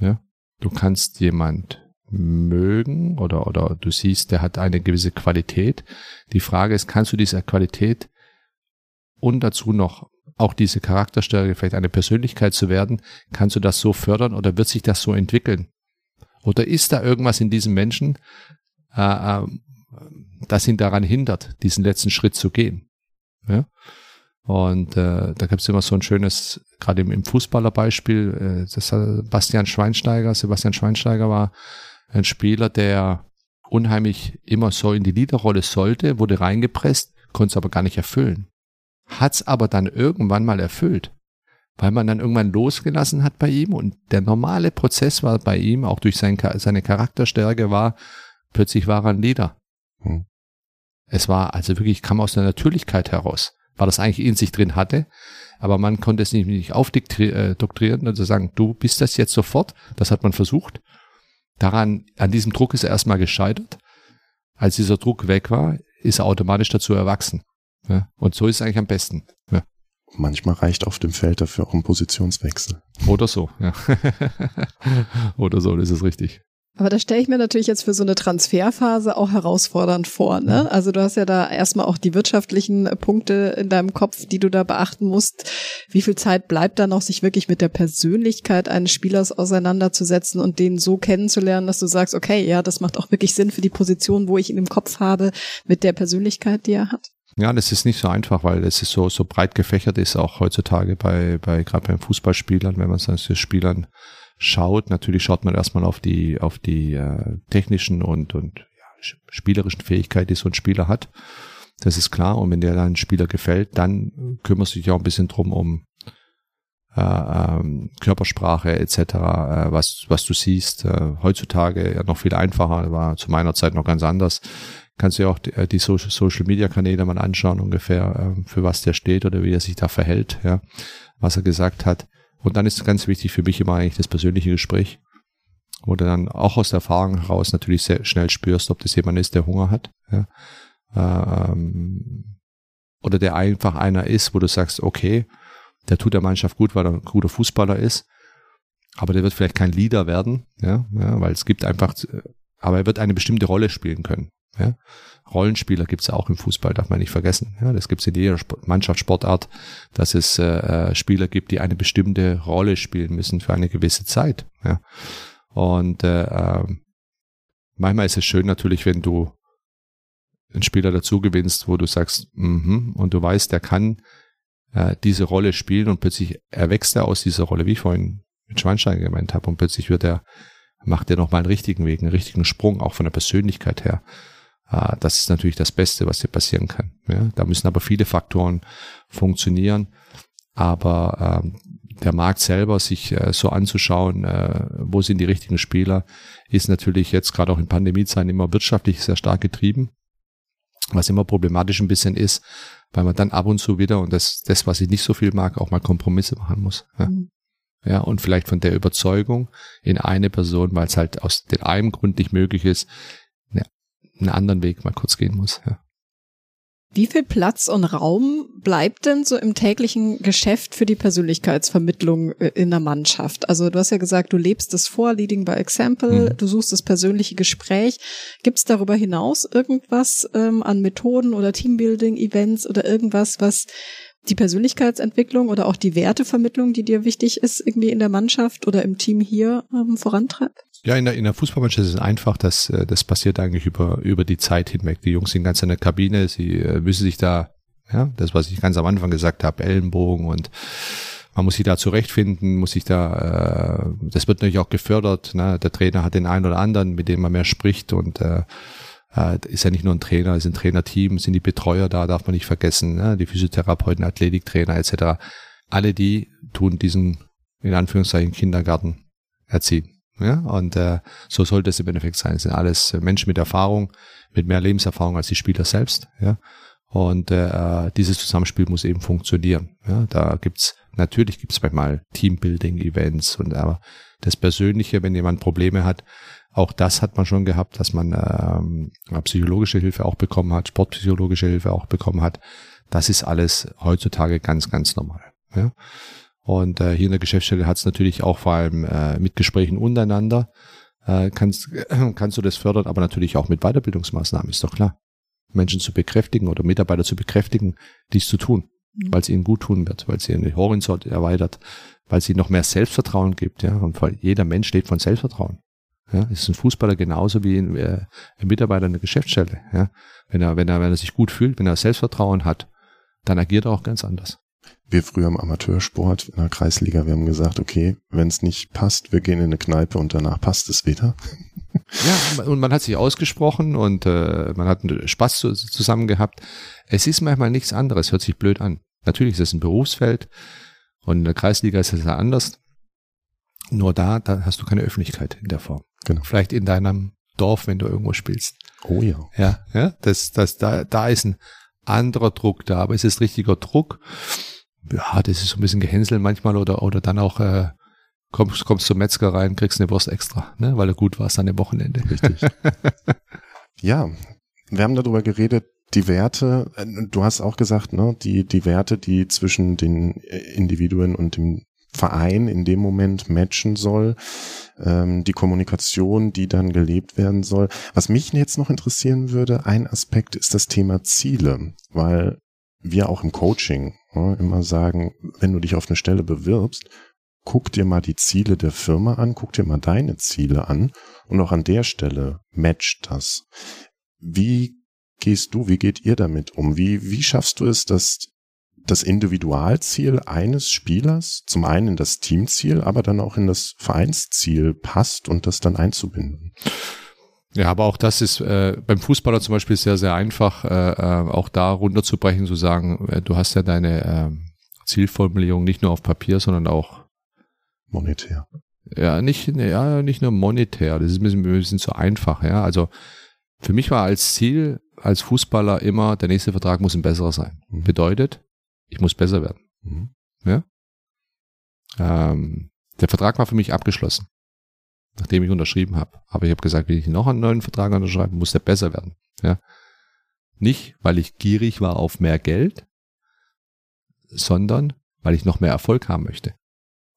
Ja? Du kannst jemand mögen oder, oder du siehst, der hat eine gewisse Qualität. Die Frage ist, kannst du diese Qualität und dazu noch auch diese Charakterstärke, vielleicht eine Persönlichkeit zu werden, kannst du das so fördern oder wird sich das so entwickeln? Oder ist da irgendwas in diesem Menschen, äh, äh, das ihn daran hindert, diesen letzten Schritt zu gehen? Ja? Und äh, da gibt es immer so ein schönes, gerade im, im Fußballerbeispiel, äh, das hat Bastian Schweinsteiger, Sebastian Schweinsteiger war ein Spieler, der unheimlich immer so in die Liederrolle sollte, wurde reingepresst, konnte es aber gar nicht erfüllen. Hat es aber dann irgendwann mal erfüllt, weil man dann irgendwann losgelassen hat bei ihm und der normale Prozess war bei ihm, auch durch sein, seine Charakterstärke war, plötzlich war er ein Lieder. Hm. Es war also wirklich, kam aus der Natürlichkeit heraus, weil das eigentlich in sich drin hatte, aber man konnte es nicht, nicht aufdoktrieren und sagen, du bist das jetzt sofort, das hat man versucht Daran, an diesem Druck ist er erstmal gescheitert. Als dieser Druck weg war, ist er automatisch dazu erwachsen. Ja? Und so ist es eigentlich am besten. Ja. Manchmal reicht auf dem Feld dafür auch ein Positionswechsel. Oder so, ja. Oder so, das ist richtig. Aber da stelle ich mir natürlich jetzt für so eine Transferphase auch herausfordernd vor. Ne? Also du hast ja da erstmal auch die wirtschaftlichen Punkte in deinem Kopf, die du da beachten musst. Wie viel Zeit bleibt da noch, sich wirklich mit der Persönlichkeit eines Spielers auseinanderzusetzen und den so kennenzulernen, dass du sagst, okay, ja, das macht auch wirklich Sinn für die Position, wo ich ihn im Kopf habe, mit der Persönlichkeit, die er hat? Ja, das ist nicht so einfach, weil es ist so, so breit gefächert ist, auch heutzutage bei, bei gerade beim Fußballspielern, wenn man es den Spielern schaut, natürlich schaut man erstmal auf die, auf die äh, technischen und, und ja, spielerischen Fähigkeiten, die so ein Spieler hat. Das ist klar. Und wenn der dann ein Spieler gefällt, dann kümmerst du dich auch ein bisschen drum um äh, ähm, Körpersprache etc., äh, was, was du siehst. Äh, heutzutage ja noch viel einfacher, war zu meiner Zeit noch ganz anders. Kannst du ja auch die, äh, die Social Media Kanäle mal anschauen, ungefähr, äh, für was der steht oder wie er sich da verhält, ja, was er gesagt hat. Und dann ist ganz wichtig für mich immer eigentlich das persönliche Gespräch, wo du dann auch aus der Erfahrung heraus natürlich sehr schnell spürst, ob das jemand ist, der Hunger hat. Ja. Ähm, oder der einfach einer ist, wo du sagst, okay, der tut der Mannschaft gut, weil er ein guter Fußballer ist, aber der wird vielleicht kein Leader werden, ja, ja weil es gibt einfach, aber er wird eine bestimmte Rolle spielen können. Ja? Rollenspieler gibt es auch im Fußball, darf man nicht vergessen. Ja, das gibt es in jeder Sport Mannschaftssportart, dass es äh, äh, Spieler gibt, die eine bestimmte Rolle spielen müssen für eine gewisse Zeit. Ja? Und äh, äh, manchmal ist es schön natürlich, wenn du einen Spieler dazu gewinnst, wo du sagst, mhm, und du weißt, der kann äh, diese Rolle spielen und plötzlich erwächst er aus dieser Rolle, wie ich vorhin mit Schweinstein gemeint habe, und plötzlich wird er, macht er nochmal einen richtigen Weg, einen richtigen Sprung, auch von der Persönlichkeit her. Ah, das ist natürlich das Beste, was dir passieren kann. Ja, da müssen aber viele Faktoren funktionieren. Aber ähm, der Markt selber, sich äh, so anzuschauen, äh, wo sind die richtigen Spieler, ist natürlich jetzt gerade auch in Pandemiezeiten immer wirtschaftlich sehr stark getrieben. Was immer problematisch ein bisschen ist, weil man dann ab und zu wieder, und das, das was ich nicht so viel mag, auch mal Kompromisse machen muss. Ja. Mhm. Ja, und vielleicht von der Überzeugung in eine Person, weil es halt aus dem einen Grund nicht möglich ist, einen anderen Weg mal kurz gehen muss. Ja. Wie viel Platz und Raum bleibt denn so im täglichen Geschäft für die Persönlichkeitsvermittlung äh, in der Mannschaft? Also du hast ja gesagt, du lebst das vor, Leading by Example, mhm. du suchst das persönliche Gespräch. Gibt es darüber hinaus irgendwas ähm, an Methoden oder Teambuilding-Events oder irgendwas, was die Persönlichkeitsentwicklung oder auch die Wertevermittlung, die dir wichtig ist, irgendwie in der Mannschaft oder im Team hier ähm, vorantreibt? Ja, in der, in der Fußballmannschaft ist es einfach, dass äh, das passiert eigentlich über, über die Zeit hinweg. Die Jungs sind ganz in der Kabine, sie äh, müssen sich da, ja, das, was ich ganz am Anfang gesagt habe, Ellenbogen und man muss sich da zurechtfinden, muss sich da, äh, das wird natürlich auch gefördert. Ne? Der Trainer hat den einen oder anderen, mit dem man mehr spricht und äh, äh, ist ja nicht nur ein Trainer, ist ein Trainerteam, sind die Betreuer da, darf man nicht vergessen, ne? die Physiotherapeuten, Athletiktrainer etc. Alle die tun diesen, in Anführungszeichen, Kindergarten erziehen. Ja, und äh, so sollte es im Endeffekt sein. Es sind alles Menschen mit Erfahrung, mit mehr Lebenserfahrung als die Spieler selbst. Ja, und äh, dieses Zusammenspiel muss eben funktionieren. Ja, da gibt's natürlich gibt's manchmal Teambuilding-Events und aber das Persönliche, wenn jemand Probleme hat, auch das hat man schon gehabt, dass man ähm, psychologische Hilfe auch bekommen hat, sportpsychologische Hilfe auch bekommen hat. Das ist alles heutzutage ganz, ganz normal. Ja. Und äh, hier in der Geschäftsstelle hat es natürlich auch vor allem äh, mit Gesprächen untereinander, äh, kannst, kannst du das fördern, aber natürlich auch mit Weiterbildungsmaßnahmen, ist doch klar. Menschen zu bekräftigen oder Mitarbeiter zu bekräftigen, dies zu tun, mhm. weil es ihnen gut tun wird, weil es ihren Horizont erweitert, weil es ihnen noch mehr Selbstvertrauen gibt. Ja, und jeder Mensch lebt von Selbstvertrauen. Ja, ist ein Fußballer genauso wie ein, äh, ein Mitarbeiter in der Geschäftsstelle. Ja, wenn er, wenn er, wenn er sich gut fühlt, wenn er Selbstvertrauen hat, dann agiert er auch ganz anders wir früher im Amateursport in der Kreisliga, wir haben gesagt, okay, wenn es nicht passt, wir gehen in eine Kneipe und danach passt es wieder. Ja, und man hat sich ausgesprochen und äh, man hat Spaß zu, zusammen gehabt. Es ist manchmal nichts anderes, hört sich blöd an. Natürlich ist es ein Berufsfeld und in der Kreisliga ist es ja anders. Nur da, da hast du keine Öffentlichkeit in der Form. Genau. Vielleicht in deinem Dorf, wenn du irgendwo spielst. Oh ja. Ja, ja, das, das, da, da ist ein anderer Druck da, aber es ist richtiger Druck ja, das ist so ein bisschen Gehänsel manchmal oder, oder dann auch äh, kommst, kommst zum Metzger rein, kriegst eine Wurst extra, ne, weil du gut warst an dem Wochenende. Richtig. ja, wir haben darüber geredet, die Werte, äh, du hast auch gesagt, ne, die, die Werte, die zwischen den Individuen und dem Verein in dem Moment matchen soll, ähm, die Kommunikation, die dann gelebt werden soll. Was mich jetzt noch interessieren würde, ein Aspekt ist das Thema Ziele, weil wir auch im Coaching ja, immer sagen, wenn du dich auf eine Stelle bewirbst, guck dir mal die Ziele der Firma an, guck dir mal deine Ziele an und auch an der Stelle matcht das. Wie gehst du, wie geht ihr damit um? Wie, wie schaffst du es, dass das Individualziel eines Spielers zum einen in das Teamziel, aber dann auch in das Vereinsziel passt und das dann einzubinden? Ja, aber auch das ist äh, beim Fußballer zum Beispiel sehr, sehr einfach, äh, äh, auch da runterzubrechen, zu sagen, äh, du hast ja deine äh, Zielformulierung nicht nur auf Papier, sondern auch monetär. Ja, nicht, ja, nicht nur monetär, das ist ein bisschen, ein bisschen zu einfach, ja. Also für mich war als Ziel, als Fußballer immer, der nächste Vertrag muss ein besserer sein. Mhm. Bedeutet, ich muss besser werden. Mhm. Ja? Ähm, der Vertrag war für mich abgeschlossen nachdem ich unterschrieben habe. Aber ich habe gesagt, wenn ich noch einen neuen Vertrag unterschreibe, muss der besser werden. Ja. Nicht, weil ich gierig war auf mehr Geld, sondern weil ich noch mehr Erfolg haben möchte.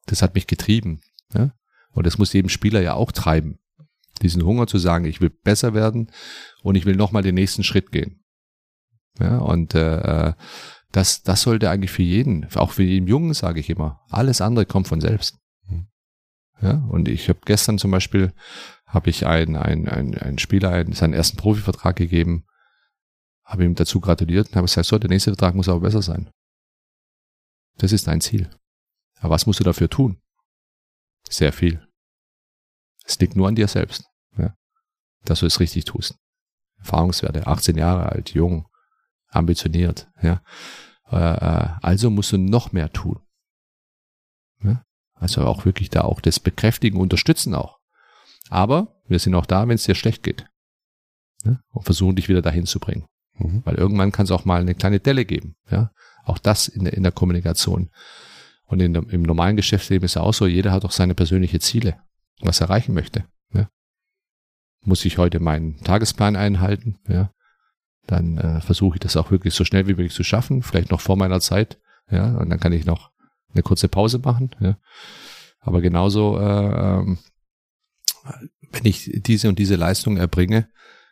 Das hat mich getrieben. Ja. Und das muss jedem Spieler ja auch treiben. Diesen Hunger zu sagen, ich will besser werden und ich will nochmal den nächsten Schritt gehen. Ja, und äh, das, das sollte eigentlich für jeden, auch für jeden Jungen, sage ich immer, alles andere kommt von selbst. Ja, und ich habe gestern zum Beispiel habe ich einen, einen, einen, einen Spieler einen, seinen ersten Profivertrag gegeben, habe ihm dazu gratuliert und habe gesagt, so, der nächste Vertrag muss aber besser sein. Das ist dein Ziel. Aber was musst du dafür tun? Sehr viel. Es liegt nur an dir selbst, ja, dass du es richtig tust. Erfahrungswerte, 18 Jahre alt, jung, ambitioniert, ja. Äh, äh, also musst du noch mehr tun. Also auch wirklich da auch das Bekräftigen, Unterstützen auch. Aber wir sind auch da, wenn es dir schlecht geht. Ja? Und versuchen dich wieder dahin zu bringen. Mhm. Weil irgendwann kann es auch mal eine kleine Delle geben. Ja? Auch das in der, in der Kommunikation. Und in im normalen Geschäftsleben ist ja auch so, jeder hat auch seine persönlichen Ziele, was er erreichen möchte. Ja? Muss ich heute meinen Tagesplan einhalten? Ja? Dann äh, versuche ich das auch wirklich so schnell wie möglich zu schaffen, vielleicht noch vor meiner Zeit. Ja, und dann kann ich noch eine kurze Pause machen. Ja. Aber genauso, äh, ähm, wenn ich diese und diese Leistung erbringe,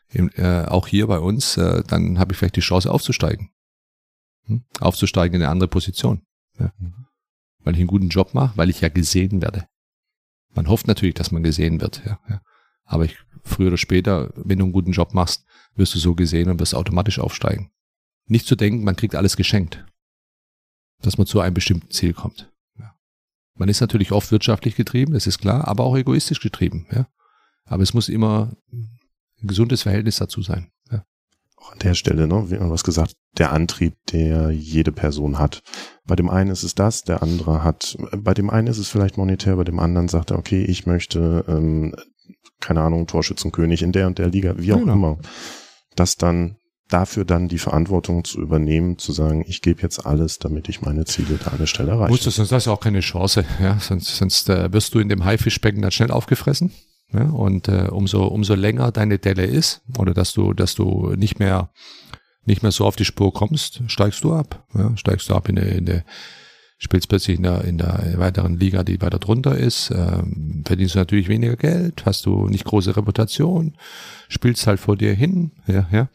im, äh, auch hier bei uns, äh, dann habe ich vielleicht die Chance aufzusteigen. Hm? Aufzusteigen in eine andere Position. Ja. Weil ich einen guten Job mache, weil ich ja gesehen werde. Man hofft natürlich, dass man gesehen wird. Ja, ja. Aber ich, früher oder später, wenn du einen guten Job machst, wirst du so gesehen und wirst automatisch aufsteigen. Nicht zu denken, man kriegt alles geschenkt dass man zu einem bestimmten Ziel kommt. Ja. Man ist natürlich oft wirtschaftlich getrieben, das ist klar, aber auch egoistisch getrieben. Ja. Aber es muss immer ein gesundes Verhältnis dazu sein. Ja. Auch an der Stelle, ne, wie was gesagt, der Antrieb, der jede Person hat. Bei dem einen ist es das, der andere hat, bei dem einen ist es vielleicht monetär, bei dem anderen sagt er, okay, ich möchte, ähm, keine Ahnung, Torschützenkönig in der und der Liga, wie auch genau. immer. Das dann dafür dann die Verantwortung zu übernehmen, zu sagen, ich gebe jetzt alles, damit ich meine Ziele da an der Stelle erreiche. Musst du, sonst hast du auch keine Chance, ja, sonst, sonst äh, wirst du in dem Haifischbecken dann schnell aufgefressen. Ja, und äh, umso, umso länger deine Delle ist, oder dass du, dass du nicht mehr, nicht mehr so auf die Spur kommst, steigst du ab. Ja, steigst du ab in der, in der spielst plötzlich in der, in der weiteren Liga, die weiter drunter ist, ähm, verdienst du natürlich weniger Geld, hast du nicht große Reputation, spielst halt vor dir hin, ja, ja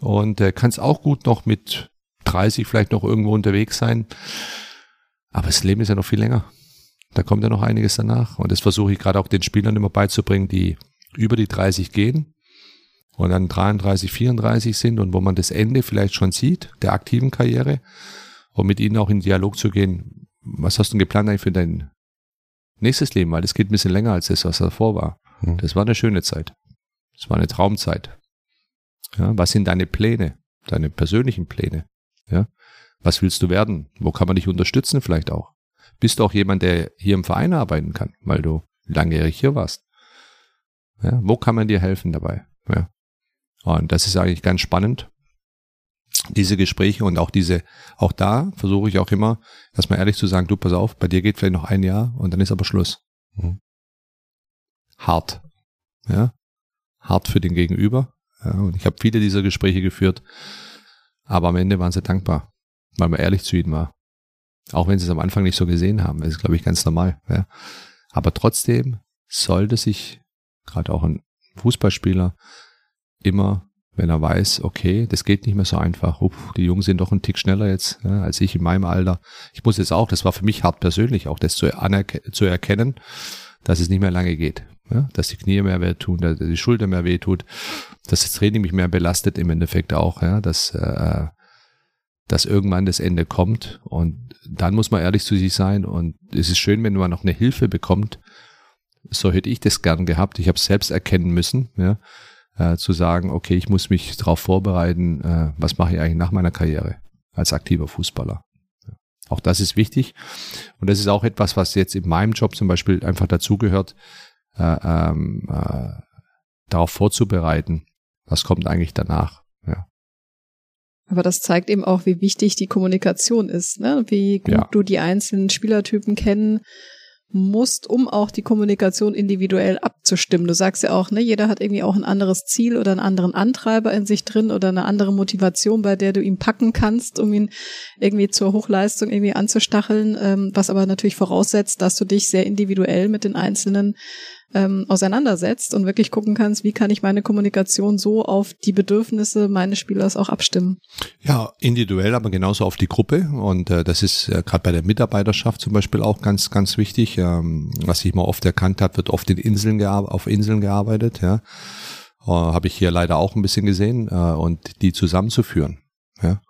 und äh, kannst auch gut noch mit 30 vielleicht noch irgendwo unterwegs sein. Aber das Leben ist ja noch viel länger. Da kommt ja noch einiges danach. Und das versuche ich gerade auch den Spielern immer beizubringen, die über die 30 gehen und dann 33, 34 sind und wo man das Ende vielleicht schon sieht, der aktiven Karriere, und mit ihnen auch in Dialog zu gehen. Was hast du denn geplant eigentlich für dein nächstes Leben? Weil das geht ein bisschen länger als das, was davor war. Hm. Das war eine schöne Zeit. Das war eine Traumzeit. Ja, was sind deine Pläne, deine persönlichen Pläne? Ja, was willst du werden? Wo kann man dich unterstützen vielleicht auch? Bist du auch jemand, der hier im Verein arbeiten kann, weil du langjährig hier warst? Ja, wo kann man dir helfen dabei? Ja. Und das ist eigentlich ganz spannend. Diese Gespräche und auch diese, auch da versuche ich auch immer, erstmal ehrlich zu sagen, du pass auf, bei dir geht vielleicht noch ein Jahr und dann ist aber Schluss. Mhm. Hart. Ja. Hart für den Gegenüber, ja, und ich habe viele dieser Gespräche geführt, Aber am Ende waren sie dankbar, weil man ehrlich zu ihnen war. Auch wenn sie es am Anfang nicht so gesehen haben. Das ist, glaube ich, ganz normal. Ja. Aber trotzdem sollte sich gerade auch ein Fußballspieler immer, wenn er weiß, okay, das geht nicht mehr so einfach. Uff, die Jungen sind doch einen Tick schneller jetzt ja, als ich in meinem Alter. Ich muss jetzt auch, das war für mich hart persönlich, auch das zu, zu erkennen, dass es nicht mehr lange geht. Ja, dass die Knie mehr wehtun, dass die Schulter mehr wehtut, dass das Training mich mehr belastet im Endeffekt auch, ja, dass, äh, dass irgendwann das Ende kommt und dann muss man ehrlich zu sich sein und es ist schön, wenn man noch eine Hilfe bekommt. So hätte ich das gern gehabt. Ich habe es selbst erkennen müssen, ja, äh, zu sagen, okay, ich muss mich darauf vorbereiten, äh, was mache ich eigentlich nach meiner Karriere als aktiver Fußballer. Auch das ist wichtig. Und das ist auch etwas, was jetzt in meinem Job zum Beispiel einfach dazugehört, äh, ähm, äh, darauf vorzubereiten, was kommt eigentlich danach. Ja. Aber das zeigt eben auch, wie wichtig die Kommunikation ist, ne? wie gut ja. du die einzelnen Spielertypen kennen musst, um auch die Kommunikation individuell abzustimmen. Du sagst ja auch, ne, jeder hat irgendwie auch ein anderes Ziel oder einen anderen Antreiber in sich drin oder eine andere Motivation, bei der du ihn packen kannst, um ihn irgendwie zur Hochleistung irgendwie anzustacheln, ähm, was aber natürlich voraussetzt, dass du dich sehr individuell mit den einzelnen ähm, auseinandersetzt und wirklich gucken kannst, wie kann ich meine Kommunikation so auf die Bedürfnisse meines Spielers auch abstimmen. Ja, individuell, aber genauso auf die Gruppe. Und äh, das ist äh, gerade bei der Mitarbeiterschaft zum Beispiel auch ganz, ganz wichtig. Ähm, was ich mal oft erkannt habe, wird oft in Inseln auf Inseln gearbeitet. Ja, äh, habe ich hier leider auch ein bisschen gesehen äh, und die zusammenzuführen. Ja.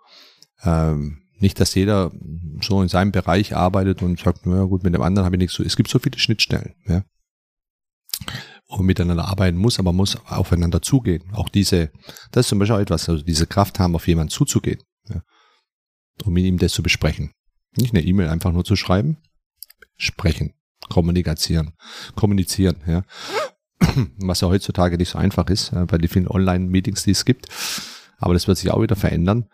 Ähm, nicht, dass jeder so in seinem Bereich arbeitet und sagt, na gut, mit dem anderen habe ich nichts zu. Es gibt so viele Schnittstellen. Ja und miteinander arbeiten muss, aber muss aufeinander zugehen. Auch diese, das ist zum Beispiel auch etwas, also diese Kraft haben, auf jemanden zuzugehen, ja, um mit ihm das zu besprechen. Nicht eine E-Mail einfach nur zu schreiben, sprechen, kommunizieren, kommunizieren, ja. Was ja heutzutage nicht so einfach ist, bei den vielen Online-Meetings, die es gibt. Aber das wird sich auch wieder verändern.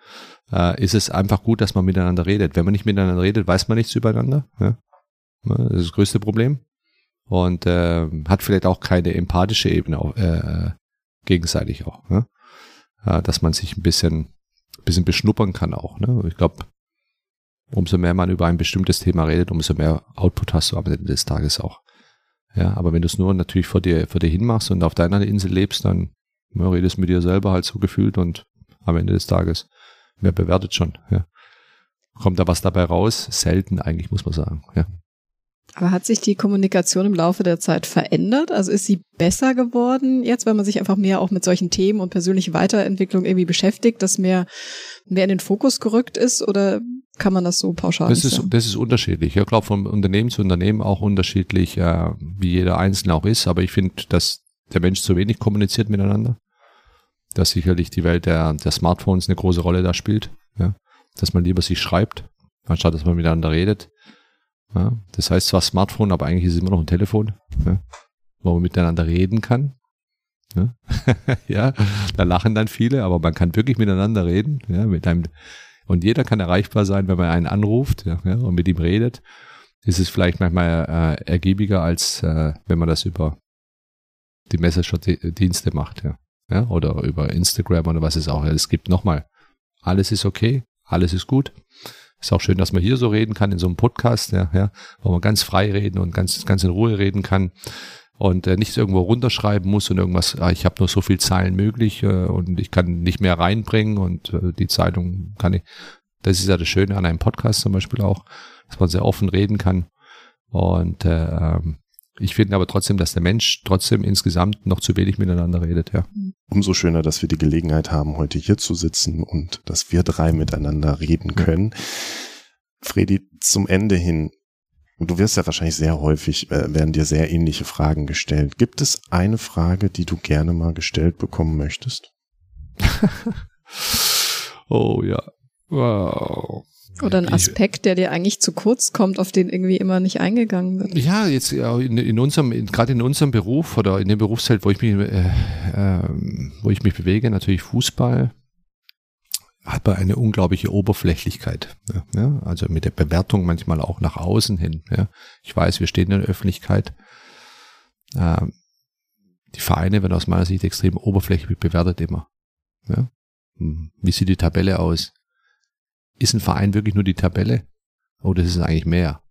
Äh, ist es einfach gut, dass man miteinander redet. Wenn man nicht miteinander redet, weiß man nichts übereinander. Ja. Das ist das größte Problem und äh, hat vielleicht auch keine empathische Ebene äh, gegenseitig auch, ne? äh, dass man sich ein bisschen, bisschen beschnuppern kann auch. Ne? Ich glaube, umso mehr man über ein bestimmtes Thema redet, umso mehr Output hast du am Ende des Tages auch. Ja, aber wenn du es nur natürlich vor dir, vor dir hinmachst und auf deiner Insel lebst, dann ja, redest mit dir selber halt so gefühlt und am Ende des Tages, wer bewertet schon, ja. Kommt da was dabei raus? Selten eigentlich, muss man sagen, ja. Aber hat sich die Kommunikation im Laufe der Zeit verändert? Also ist sie besser geworden jetzt, weil man sich einfach mehr auch mit solchen Themen und persönliche Weiterentwicklung irgendwie beschäftigt, dass mehr, mehr in den Fokus gerückt ist oder kann man das so pauschal das ist, Das ist unterschiedlich. Ich glaube, von Unternehmen zu Unternehmen auch unterschiedlich, äh, wie jeder Einzelne auch ist. Aber ich finde, dass der Mensch zu wenig kommuniziert miteinander. Dass sicherlich die Welt der, der Smartphones eine große Rolle da spielt. Ja? Dass man lieber sich schreibt, anstatt dass man miteinander redet. Ja, das heißt zwar Smartphone, aber eigentlich ist es immer noch ein Telefon, ja, wo man miteinander reden kann. Ja, ja, da lachen dann viele, aber man kann wirklich miteinander reden. Ja, mit einem, und jeder kann erreichbar sein, wenn man einen anruft ja, und mit ihm redet. Ist es vielleicht manchmal äh, ergiebiger, als äh, wenn man das über die Messenger-Dienste macht, ja. ja. Oder über Instagram oder was es auch. Es gibt nochmal, alles ist okay, alles ist gut. Ist auch schön, dass man hier so reden kann in so einem Podcast, ja, ja, wo man ganz frei reden und ganz, ganz in Ruhe reden kann und äh, nichts irgendwo runterschreiben muss und irgendwas, ah, ich habe nur so viel Zeilen möglich äh, und ich kann nicht mehr reinbringen und äh, die Zeitung kann ich. Das ist ja das Schöne an einem Podcast zum Beispiel auch, dass man sehr offen reden kann. Und äh, ähm, ich finde aber trotzdem, dass der Mensch trotzdem insgesamt noch zu wenig miteinander redet, ja. Umso schöner, dass wir die Gelegenheit haben, heute hier zu sitzen und dass wir drei miteinander reden können. Ja. Fredi, zum Ende hin, du wirst ja wahrscheinlich sehr häufig, äh, werden dir sehr ähnliche Fragen gestellt. Gibt es eine Frage, die du gerne mal gestellt bekommen möchtest? oh ja. Wow. Oder ein Aspekt, der dir eigentlich zu kurz kommt, auf den irgendwie immer nicht eingegangen wird. Ja, jetzt in, in unserem, in, gerade in unserem Beruf oder in dem Berufsfeld, wo ich mich, äh, äh, wo ich mich bewege, natürlich Fußball, hat man eine unglaubliche Oberflächlichkeit. Ja, also mit der Bewertung manchmal auch nach außen hin. Ja. Ich weiß, wir stehen in der Öffentlichkeit. Ähm, die Vereine werden aus meiner Sicht extrem oberflächlich bewertet immer. Ja. Hm, wie sieht die Tabelle aus? Ist ein Verein wirklich nur die Tabelle? Oder ist es eigentlich mehr?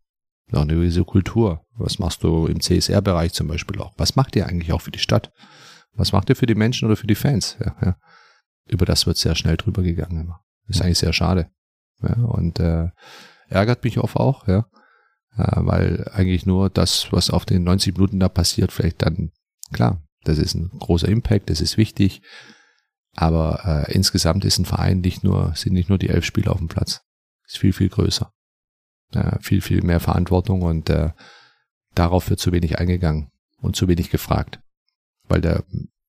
Noch eine gewisse Kultur. Was machst du im CSR-Bereich zum Beispiel auch? Was macht ihr eigentlich auch für die Stadt? Was macht ihr für die Menschen oder für die Fans? Ja, ja. Über das wird sehr schnell drüber gegangen immer. Ist eigentlich sehr schade. Ja, und äh, ärgert mich oft auch, ja. Äh, weil eigentlich nur das, was auf den 90 Minuten da passiert, vielleicht dann, klar, das ist ein großer Impact, das ist wichtig. Aber äh, insgesamt ist ein Verein nicht nur, sind nicht nur die elf Spieler auf dem Platz. Ist viel, viel größer. Äh, viel, viel mehr Verantwortung und äh, darauf wird zu wenig eingegangen und zu wenig gefragt. Weil der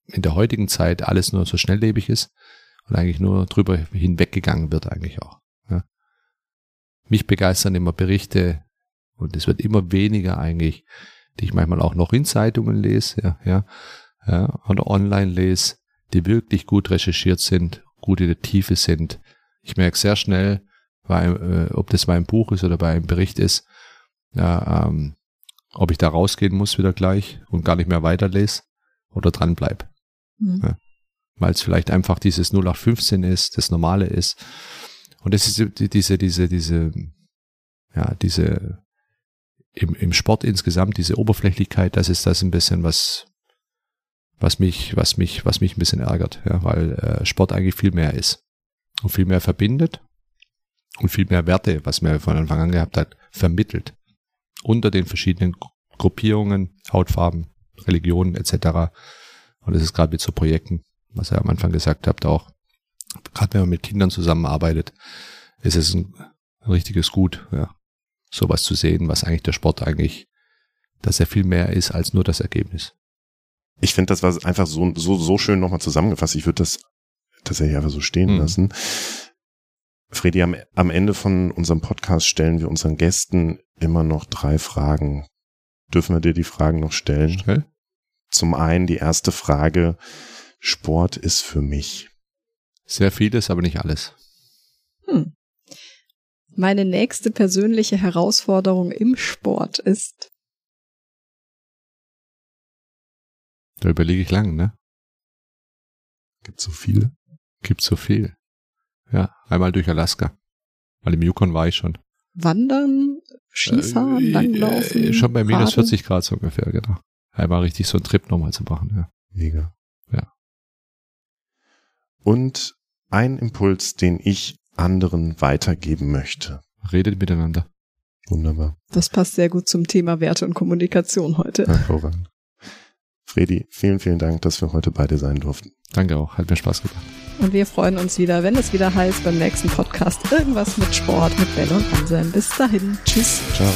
in der heutigen Zeit alles nur so schnelllebig ist und eigentlich nur drüber hinweggegangen wird eigentlich auch. Ja. Mich begeistern immer Berichte und es wird immer weniger eigentlich, die ich manchmal auch noch in Zeitungen lese, ja, ja, ja oder online lese, die wirklich gut recherchiert sind, gut in der Tiefe sind. Ich merke sehr schnell, bei, äh, ob das bei einem Buch ist oder bei einem Bericht ist, ja, ähm, ob ich da rausgehen muss wieder gleich und gar nicht mehr weiterlese oder dran bleib. Mhm. Ja, Weil es vielleicht einfach dieses 0815 ist, das Normale ist. Und das ist diese, diese, diese, ja, diese, im, im Sport insgesamt, diese Oberflächlichkeit, das ist das ein bisschen, was, was mich, was mich, was mich ein bisschen ärgert, ja, weil äh, Sport eigentlich viel mehr ist und viel mehr verbindet und viel mehr Werte, was man von Anfang an gehabt hat, vermittelt unter den verschiedenen Gruppierungen, Hautfarben, Religionen etc. Und das ist gerade mit so Projekten, was ihr am Anfang gesagt habt, auch gerade wenn man mit Kindern zusammenarbeitet, ist es ein, ein richtiges Gut, ja, sowas zu sehen, was eigentlich der Sport eigentlich, dass er viel mehr ist als nur das Ergebnis. Ich finde, das war einfach so, so, so schön nochmal zusammengefasst. Ich würde das tatsächlich einfach so stehen mhm. lassen. Fredi, am, am Ende von unserem Podcast stellen wir unseren Gästen immer noch drei Fragen. Dürfen wir dir die Fragen noch stellen? Stell. Zum einen die erste Frage. Sport ist für mich. Sehr vieles, aber nicht alles. Hm. Meine nächste persönliche Herausforderung im Sport ist. Da überlege ich lang, ne? Gibt so viele? Gibt so viel. Ja, einmal durch Alaska. Weil im Yukon war ich schon. Wandern, Skifahren, äh, Langlaufen. Äh, schon bei minus 40 Grad so ungefähr, genau. Einmal richtig so einen Trip nochmal zu machen, ja. Mega. Ja. Und ein Impuls, den ich anderen weitergeben möchte. Redet miteinander. Wunderbar. Das passt sehr gut zum Thema Werte und Kommunikation heute. Hervorragend. Fredi, vielen, vielen Dank, dass wir heute beide sein durften. Danke auch, hat mir Spaß gemacht. Und wir freuen uns wieder, wenn es wieder heißt beim nächsten Podcast irgendwas mit Sport, mit Bell und Anselm. Bis dahin. Tschüss. Ciao.